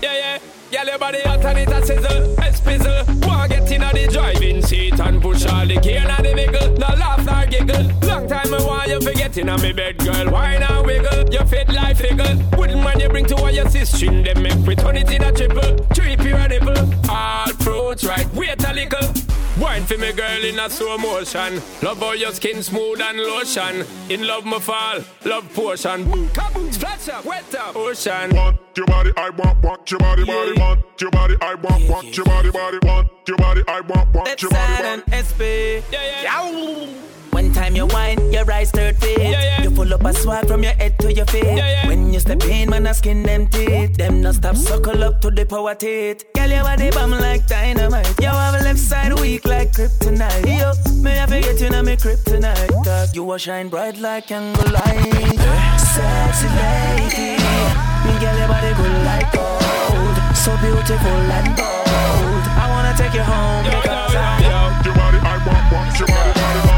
Yeah, yeah. Girl, your body hot and it a sizzle, a spizzle. Wanna get in the driving seat and push all the gear in the vehicle. No laugh nor giggle. Long time I want you forget in me bed, girl. Why not wiggle? You fit like figgle. Wouldn't mind you bring to all your sister. Them make we turn it in a triple. Trip your nipple. All fruits right. Wait a little. Wine for me, girl, in a slow motion. Love how your skin smooth and lotion. In love, my fall. Love potion. Boom, kaboom, splash up, wet up, ocean. Want your body, I want, want your body, body, want your body, I want, want your body, body, want your body, I want, want your body, body. and SP. Yeah, yeah. One time you whine, your eyes third feet. You pull up a swag from your head to your feet. When you step in, man, I skin them teeth. Them not stop suckle up to the power teeth. Girl, your body bomb like dynamite. You have a left side weak like kryptonite. Yo, me I forget you know me kryptonite. Cause you a shine bright like candle light. Sexy lady, me girl, your body good like gold. So beautiful and bold. I wanna take you home because I. Your body, I want, want your body, body, want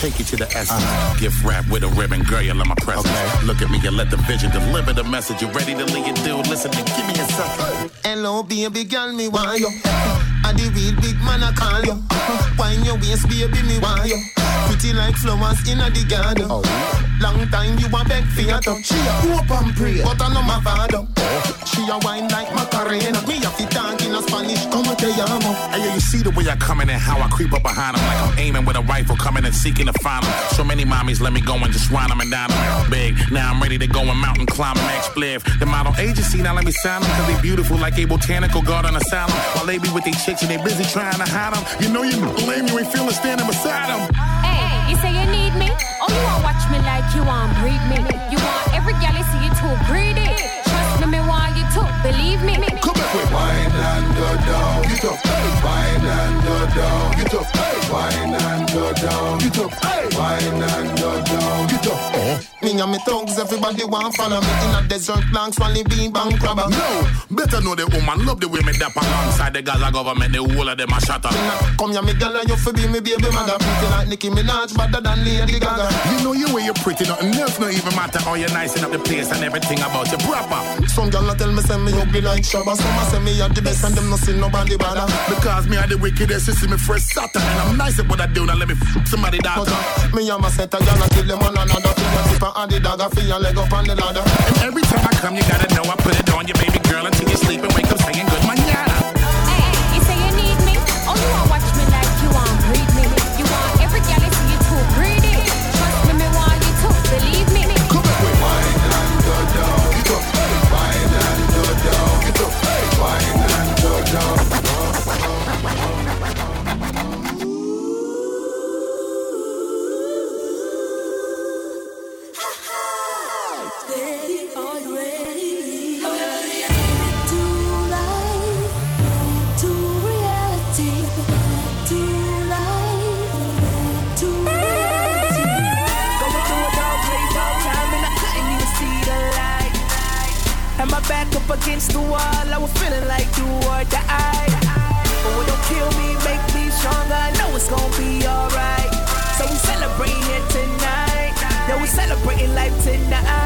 take you to the essence. Uh-huh. Gift wrap with a ribbon, girl, you love my presence. Look at me and let the vision deliver the message. You ready to lead it, dude? Listen to give me a second. Hello, baby girl, me why you. I the real big man, I call you. Wine your waist, baby, me want you. Pretty like flowers in a the garden. Oh. Long time you a beg for your touch. She a hope and pray, but I know my father. Oh. She a wine like Macarena. Me a fit talk in a Spanish, como te llamo. Hey, you see the way I come in and how I creep up behind them. Like I'm aiming with a rifle, coming and seeking to find them. So many mommies let me go and just run them and down them. Big, now I'm ready to go and mountain climb and explode. The model agency now let me sign them, cause they beautiful like a botanical garden asylum. While they be with they chicks they busy trying to hide them. You know you blame you ain't feeling standing beside them. Hey, you say you need me? Oh, you want watch me like you want breed me? You want every gal see you too greedy? Believe me. Come back with wine and go down. Get up, wine and go down. Get up, wine and go down. Get up, wine and go down. Get up. Eh? Me and me thugs, everybody want follow me in a desert long swally bean bang crabber. No, better know the woman love the way me dap alongside the Gaza government. The whole of them a shatter. Come here, me girl, and you fi be me baby mother. Pretty like Nicki Minaj, better than Lady Gaga. You know you way you're pretty, nothing else no even matter. How you nicing up the place and everything about you proper. Some girl a tell me say me ugly like Shabba. Some a say me a the best and them no see nobody bother. Because me are the wickedest, you see me first Saturn. And I'm nice at what I do, now let me f somebody daughter. Me and my set a girl and kill them one another. Tip and the dagger, feel your leg up on the ladder. And every time I come, you gotta know I put it tonight.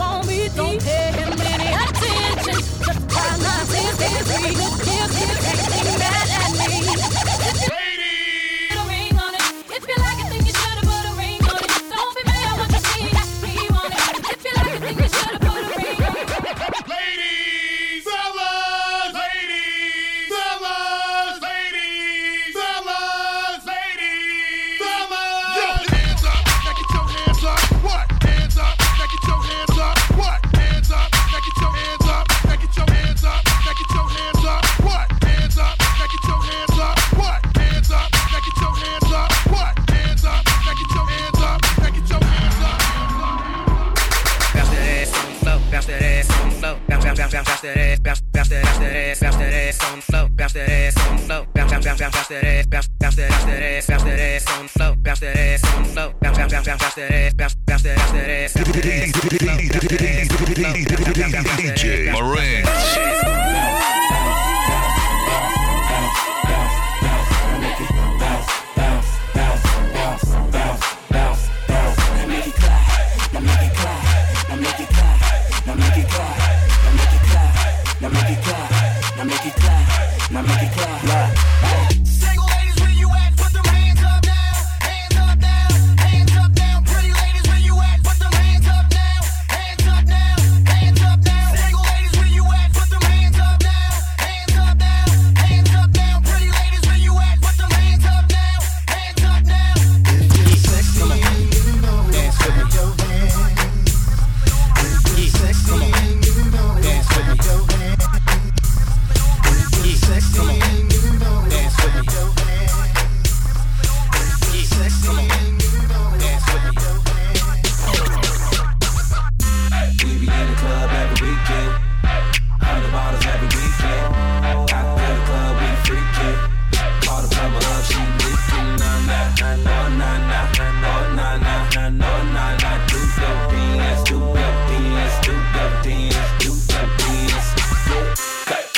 up me, don't care.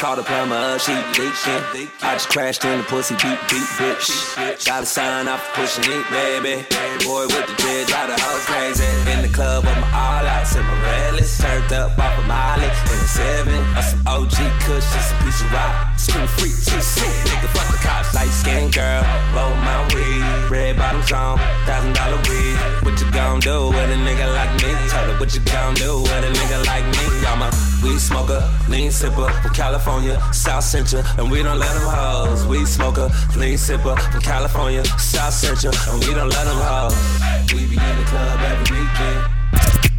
Call the plumber, she leaking. I just crashed in the pussy, beat, beat, bitch. Got a sign off for pushing it, baby. Boy with the dread, drive the house crazy. In the club I'm all out, sip my relish. Turned up off of Molly in a seven. Or some OG cushions, a piece of rock. Scream free, too sick, nigga, fuck Top light skin girl, roll my weed. Red bottoms on, thousand dollar weed. What you gon' do with a nigga like me? Tell her what you gon' do with a nigga like me. I'm a weed smoker, lean sipper from California, South Central, and we don't let them hoes. Weed smoker, lean sipper from California, South Central, and we don't let them hoes. We be in the club every weekend.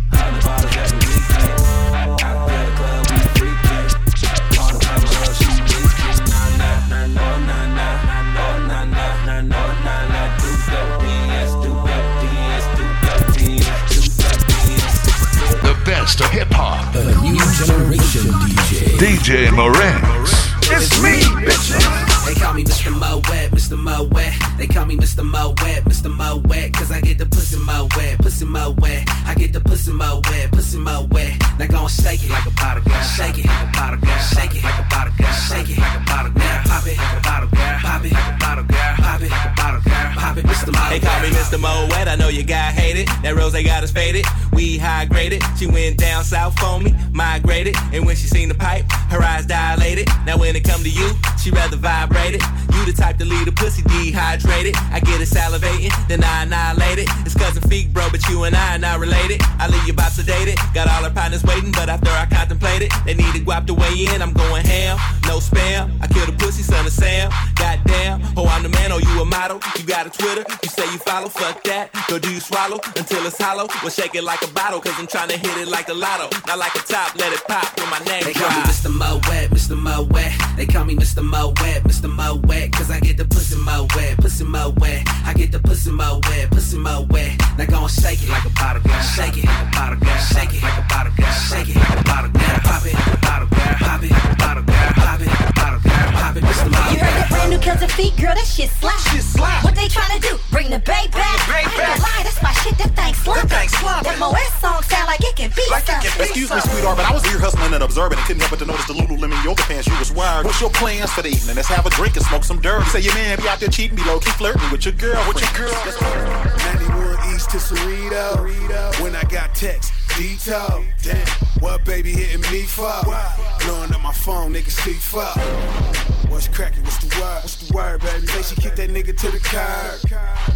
best of hip hop. The new generation DJ. DJ Moran. It's me, bitch. They call me Mr. Mo Web. Mr. Mo Wet. They call me Mr. Mo Wet, Mr. Mo Wet. Cause I get the pussy mo wet, pussy mo wet. I get the pussy mo wet, pussy mo wet. Now go and shake it like a bottle girl. Shake it like a bottle girl. Shake it like a bottle girl. Shake it like a bottle girl. Pop it like a bottle girl. Pop it like a bottle girl. Pop it like a bottle girl. Pop it, Mr. Mo They call me Mr. Mo Wet. I know your guy hated. That rose they got us faded. We high graded. She went down south for me, migrated. And when she seen the pipe, her eyes dilated. Now when it come to you, she rather vibrated. You the type to leave the pussy dehydrated. I get it salivating, then I annihilate it. It's cousin feet, bro, but you and I are not related. I leave you about sedated. Got all her partners waiting, but after I contemplate it, they need to guap to way in. I'm going ham, no spam. I kill the pussy, son of Sam. Goddamn, oh, I'm the man, oh, you a model. You got a Twitter, you say you follow, fuck that. Or do you swallow until it's hollow? Well, shake it like a bottle, cause I'm trying to hit it like a lotto. Not like a top, let it pop when my name They call me. Mr. Mo Wet, Mr. Mo Wet. They call me Mr. Mo Wet, Mr. Mo Wet. Cause I get the pussy mo wet, pussy mo wet. I get the pussy mo wet, pussy mo wet. Now go and shake it like a bottle girl. Shake it like a bottle girl. Shake it like a bottle girl. Shake it like a bottle girl. Pop it like a bottle girl. Pop it like a bottle girl. Pop it like a bottle girl. Pop it, Mr. Mo You heard that brand new Celtic feet, girl, that shit slap. Shit slap. What they tryna do? Bring the bay back. Bring the bae Ain't gonna lie, that's my shit, that thing slap. That thing slap. That Moet song sound like it can be something. Excuse me, sweetheart, but I was and observing and couldn't help but to notice the Lululemon yoga pants you was wearing. What's your plans for the evening? Let's have a drink and smoke some dirt. Say your man be out there cheating, be low key flirting with your girl. With your girl. 91 East to Cerrito. When I got text, Dito. Damn, what baby hitting me for? Blowing up my phone, nigga see fuck. What's cracking? What's the word? What's the word, baby? Say she kicked that nigga to the curb.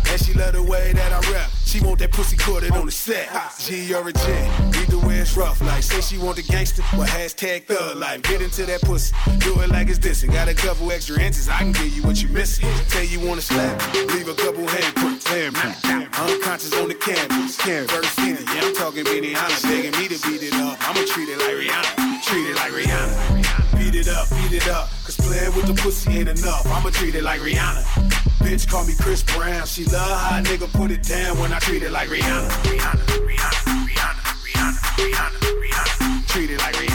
And she love the way that I rap. She want that pussy corded on the set. G or a J, either way it's rough. Like, say she want the gangster, well, hashtag thug life. Get into that pussy, do it like it's this. And got a couple extra inches, I can give you what you missing. Tell you wanna slap, leave a couple handprints. Handprints. Unconscious on the canvas. First city, yeah, I'm talking Benihana. Begging me to beat it up. I'ma treat it like Rihanna. Treat it like Rihanna. Beat it up, beat it up. Playing with the pussy ain't enough. I'ma treat it like Rihanna. Bitch call me Chris Brown. She love how a nigga put it down when I treat it like Rihanna. Rihanna, Rihanna, Rihanna, Rihanna, Rihanna, Rihanna. Treat it like. Rihanna,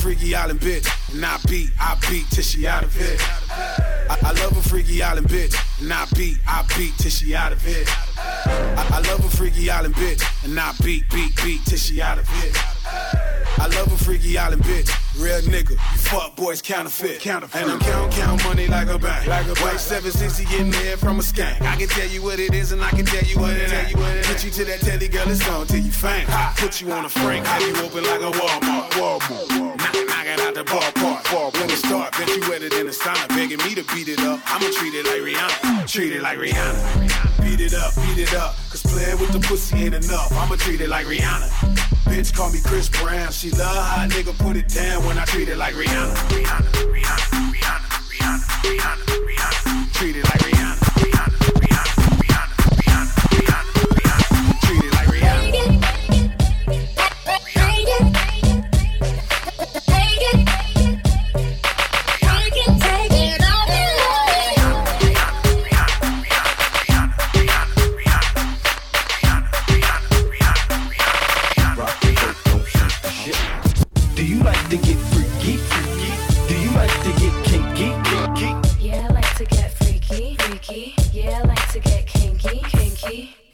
freaky island bitch. And I beat, I beat till she out of it. I, I love a freaky island bitch. And I beat, I beat till she out of it. I, I love a freaky island bitch. And I beat, beat, beat till she out of it. I love a freaky island bitch. Real nigga, you fuck boys counterfeit. counterfeit. And I'm count, count money like a bank. Like a White 760 getting there from a skank. I can tell you what it is and I can tell you what it ain't. Get you to that telly girl, it's on till you faint. Put you on a frame, have you open like a Walmart. Walmart. Knock, knock it out the ballpark. When it start, bet you wetter than a sauna. Begging me to beat it up. I'ma treat it like Rihanna. Treat it like Rihanna. Beat it up, beat it up. Cause playing with the pussy ain't enough. I'ma treat it like Rihanna. Bitch call me Chris Brown. She love how a nigga put it down when I treat it like Rihanna. Rihanna, Rihanna, Rihanna, Rihanna, Rihanna, Rihanna. Treat it like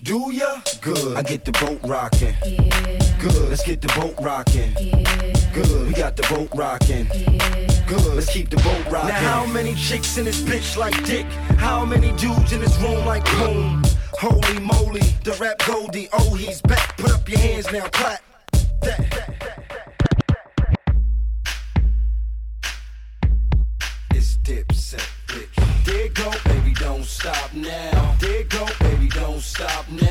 Do ya? Good. I get the boat rocking. Yeah. Good. Let's get the boat rocking. Yeah. Good. We got the boat rocking. Yeah. Good. Let's keep the boat rocking. Now how many chicks in this bitch like dick? How many dudes in this room like boom? Holy moly, the rap Goldie. Oh, he's back. Put up your hands now, clap. That. It's dipset, bitch. There go, baby, don't stop now. Stop now.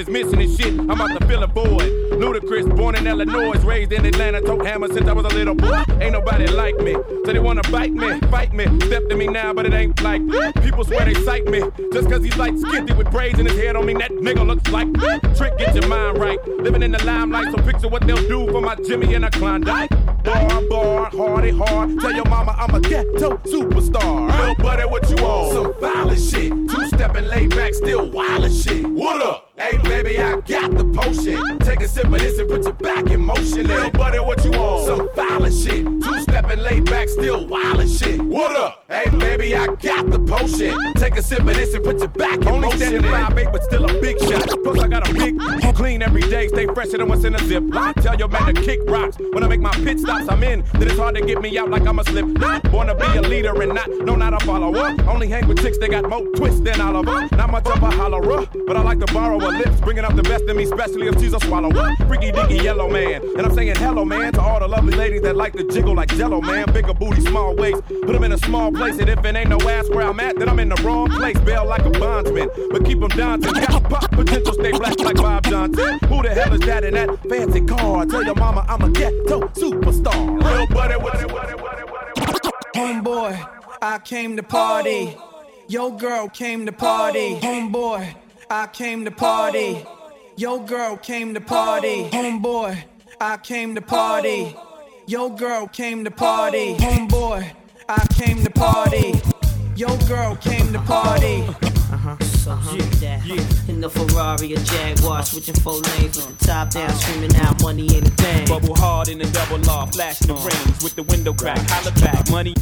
Is missing and shit, I'm out to fill a void. Ludacris, born in Illinois, raised in Atlanta, tote hammer since I was a little boy. Ain't nobody like me, so they wanna bite me, fight me. Step to me now, but it ain't like people swear they sight me. Just cause he's like skitty with braids in his head, don't mean that nigga looks like Trick, get your mind right. Living in the limelight, so picture what they'll do for my Jimmy and a Klondike. Bar, bar, hardy, hard. Tell your mama I'm a ghetto superstar. Little buddy, what you on? Some violent shit. Two stepping laid back, still wild shit. What up? Baby, I got the potion. Take a sip of this and put your back in motion. Little buddy, what you on? Some violent shit. Two stepping laid back, still wild shit. What up? Hey, baby, I got the potion. Take a sip of this and put your back in motion. Only motion. standing five eight, but still a big shot. Plus I got a big clean every day. Stay fresher than what's in a zip. I tell your man to kick rocks. When I make my pit stops, I'm in. Then it's hard to get me out like I'm a slip. Born to be a leader and not no, not a follower. Only hang with chicks that got more twists than Oliver. Not much of a hollerer, but I like to borrow her lips, bringing up the best in me, especially if she's a swallower. Freaky dicky yellow man, and I'm saying hello man to all the lovely ladies that like to jiggle like Jello man. Bigger booty, small waist, put them in a small place, and if it ain't no ass where I'm at, then I'm in the wrong place. Bail like a bondsman, but keep them dancing. Got pop potential, stay black like Bob Johnson. Who the hell is that in that fancy car? Tell your mama I'm a ghetto superstar. Real buddy, you Homeboy, I came to party. Yo girl came to party. Oh. Homeboy, I came to party. Oh. Yo girl came to party. Oh. Homeboy, I came to party. Oh. Yo girl came to party. Homeboy, I came to party. Yo girl came to party. Uh-huh. uh-huh. Yeah, yeah. In the Ferrari or Jaguar, switching four lanes with the top down, uh-huh. screaming out money ain't a thing. Bubble hard in the double law, flashing the uh-huh. rings with the window crack, holla back, money.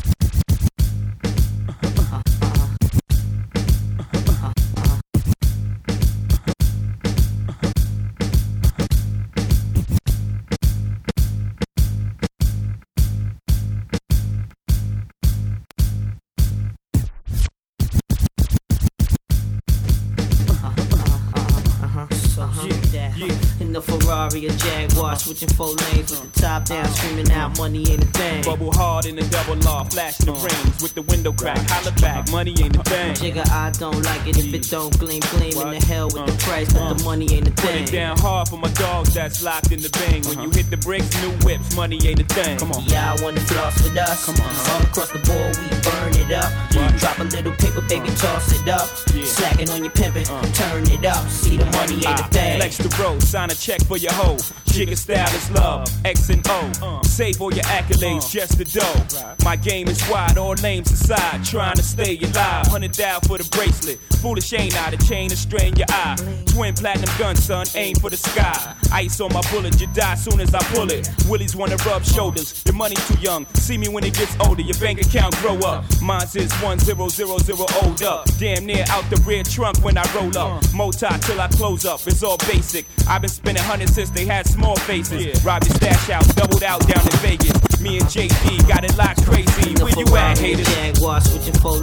Jaguar, switching four lanes with the top down, screaming out money ain't a thing. Bubble hard in the double law, flashing the rings with the window crack, holla back, money ain't a thing. Jigga, I don't like it if it don't gleam, gleam in the hell with the price, but the uh-huh. money ain't a Put thing. it down hard for my dogs that's locked in the bang. When you uh-huh. hit the bricks, new whips, money ain't a thing. Come on. Y'all wanna floss with us? Come on. All across the board, we burn it up. Drop a little paper, baby, uh-huh. toss it up. Slacking on your pimpin', turn it up. See the money ain't a Ah, thing. Flex the road, sign a check for your hoe. Jigga style is love, X and O. Uh. Save all your accolades, uh. just the dough. My game is wide, all names aside. Trying to stay alive, hundred thou for the bracelet. Foolish ain't I, the chain to strain your eye. Twin platinum gun, son, aim for the sky. Ice on my bullet, you die soon as I pull it. Willies wanna rub shoulders, your money too young. See me when it gets older, your bank account grow up. Mine's is one zero zero zero old up. Damn near out the rear trunk when I roll up. Uh. Moti till I close up, it's all basic. I've been spending hundreds since they had small faces. Robbed the stash out, doubled out down in Vegas. Me and JD got it locked crazy. Where you at, haters? Jaguar, switching four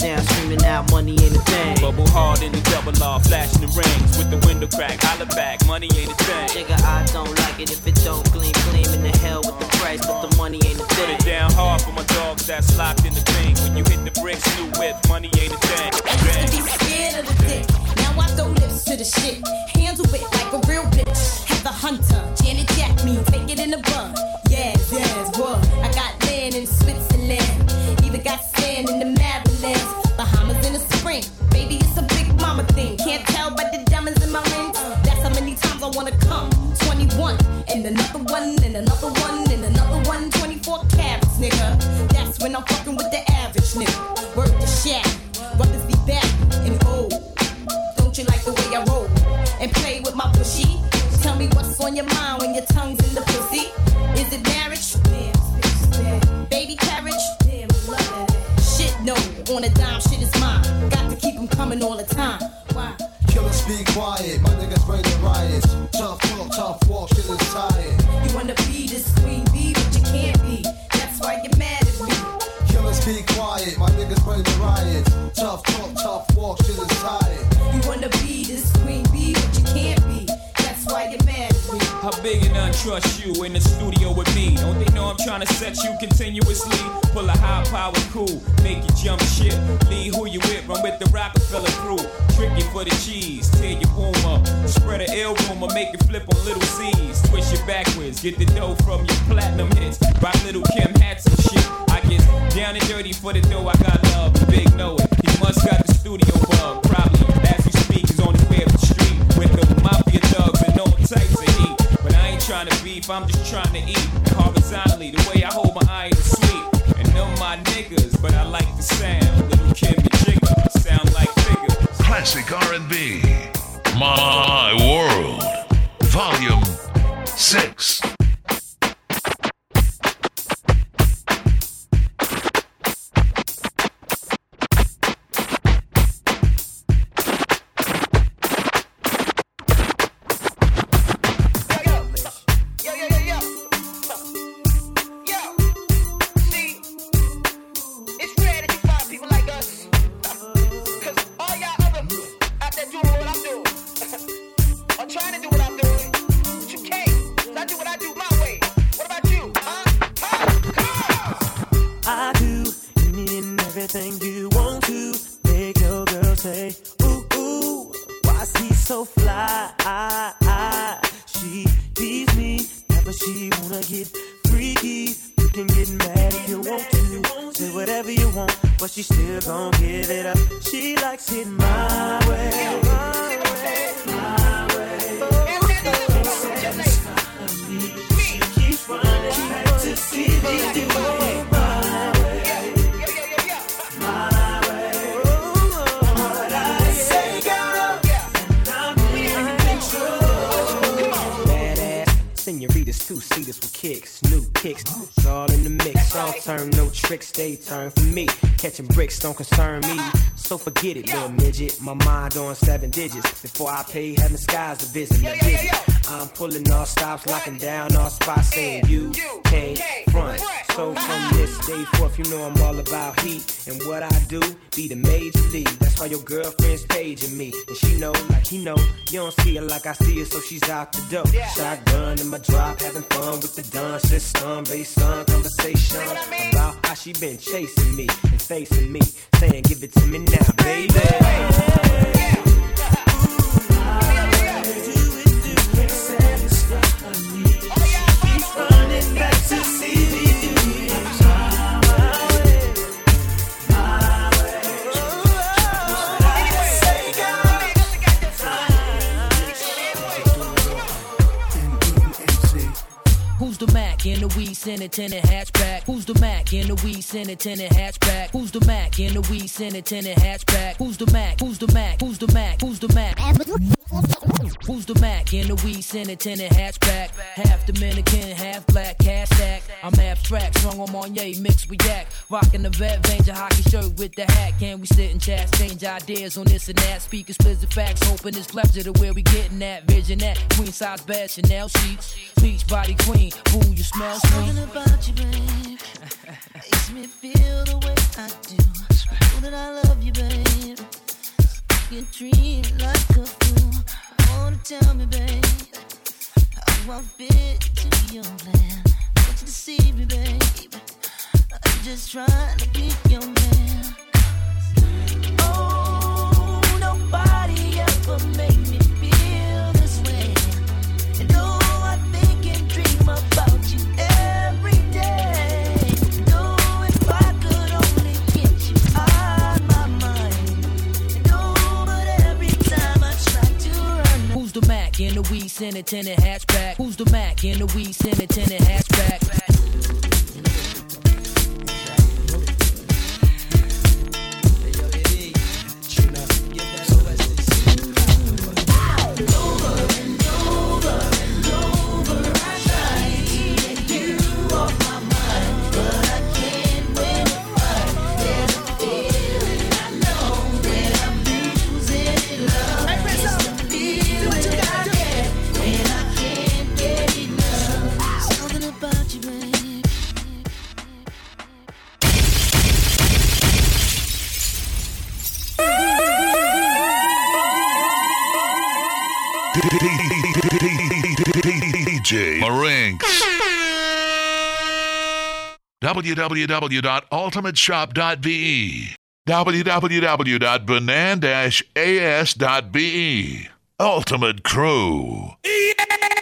lanes. Down, screaming out money ain't a thing. Bubble hard in the double law, flashing the rings with the window crack. Holla back, money ain't a thing. Jigga, I don't like it if it don't gleam, gleam in the hell with the price, but the money ain't a thing. Put it down hard for my dogs that's locked in the thing. When you hit the bricks, new whip, money ain't a thing. Used to be scared of the dick. Now I throw lips to the shit. Handle it like a real bitch. Have the hunter, Janet Jack me, take it in the bun. Yes, yes, what? I got land in Switzerland. Even got sand in the Marylands. Thing. Can't tell by the diamonds in my rings. That's how many times I wanna come. 21, and another one, and another one, and another one. 24 carats, nigga. That's when I'm fucking with the average nigga. Work the shack. Brothers be back and old. Don't you like the way I roll? And play with my pushy? Tell me what's on your mind when your tongue's in the pussy. Is it marriage? Baby carriage? Shit, no. On a dime shit is mine. Got to keep 'em coming all the time. Be quiet, my niggas bring the riots. Tough talk, tough walk, shit is tired. You wanna be this queen bee, but you can't be. That's why you're mad at me. Killers be quiet, my niggas bring the riots. Tough talk, tough walk, shit is tired. How big and untrust you in the studio with me? Don't they know I'm trying to set you continuously? Pull a high power cool, make you jump ship. Lead who you with, run with the Rockefeller crew. Tricky for the cheese, tear your boom up. Spread a ill rumor, make it flip on little C's. Twist it backwards, get the dough from your platinum hits. Rock little Kim hats and shit. I get down and dirty for the dough, I got love. The big know it. He must got the studio bug. Probably as we speak, he's on his way up the street with the mafia thugs and all types trying to beef, I'm just trying to eat. Horizontally, the way I hold my eye is sweet. And them my niggas, but I like the sound. Little sound like figures. Classic R&B. My World. Volume 6. Forget it, little midget. My mind on seven digits. Before I pay heaven skies to visit me. I'm pulling all stops, locking down all spots, saying you can't front. So from this day forth, you know I'm all about heat. And what I do, be the major league. That's why your girlfriend's paging me. And she know, like he know, you don't see her like I see her, so she's out the door. Shotgun in my drop, having fun with the dun system. Based on conversation about how she been chasing me and facing me. Saying, give it to me now, baby. Running In the weed Senate tenant hatchback? Who's the Mac in the weed Senate tenant hatchback? Who's the Mac in the weed Senate tenant hatchback? Who's the Mac? Who's the Mac? Who's the Mac? Who's the Mac? Who's the Mac in the weed Senate tenant hatchback? Half Dominican, half black, cash stack. I'm abstract, strong on Monye, mixed with yak. Rocking the vet, vein, hockey shirt with the hat. Can we sit and chat, exchange ideas on this and that? Speak explicit facts, hoping it's clever to where we getting that. Vision that, queen size bed, Chanel sheets. Beach body queen, ooh, you smell Something sweet. about you, babe, makes me feel the way I do. Know that I love you, babe. You treat like a fool. Wanna tell me, babe, how I fit to your plan? Don't you deceive me, babe. I'm just trying to be your man. In the weed Senate tenant hatchback? Who's the Mac in the weed Senate tenant hatchback? DJ Marinks. www.ultimateshop.be www.banan-as.be Ultimate Crew. Yeah!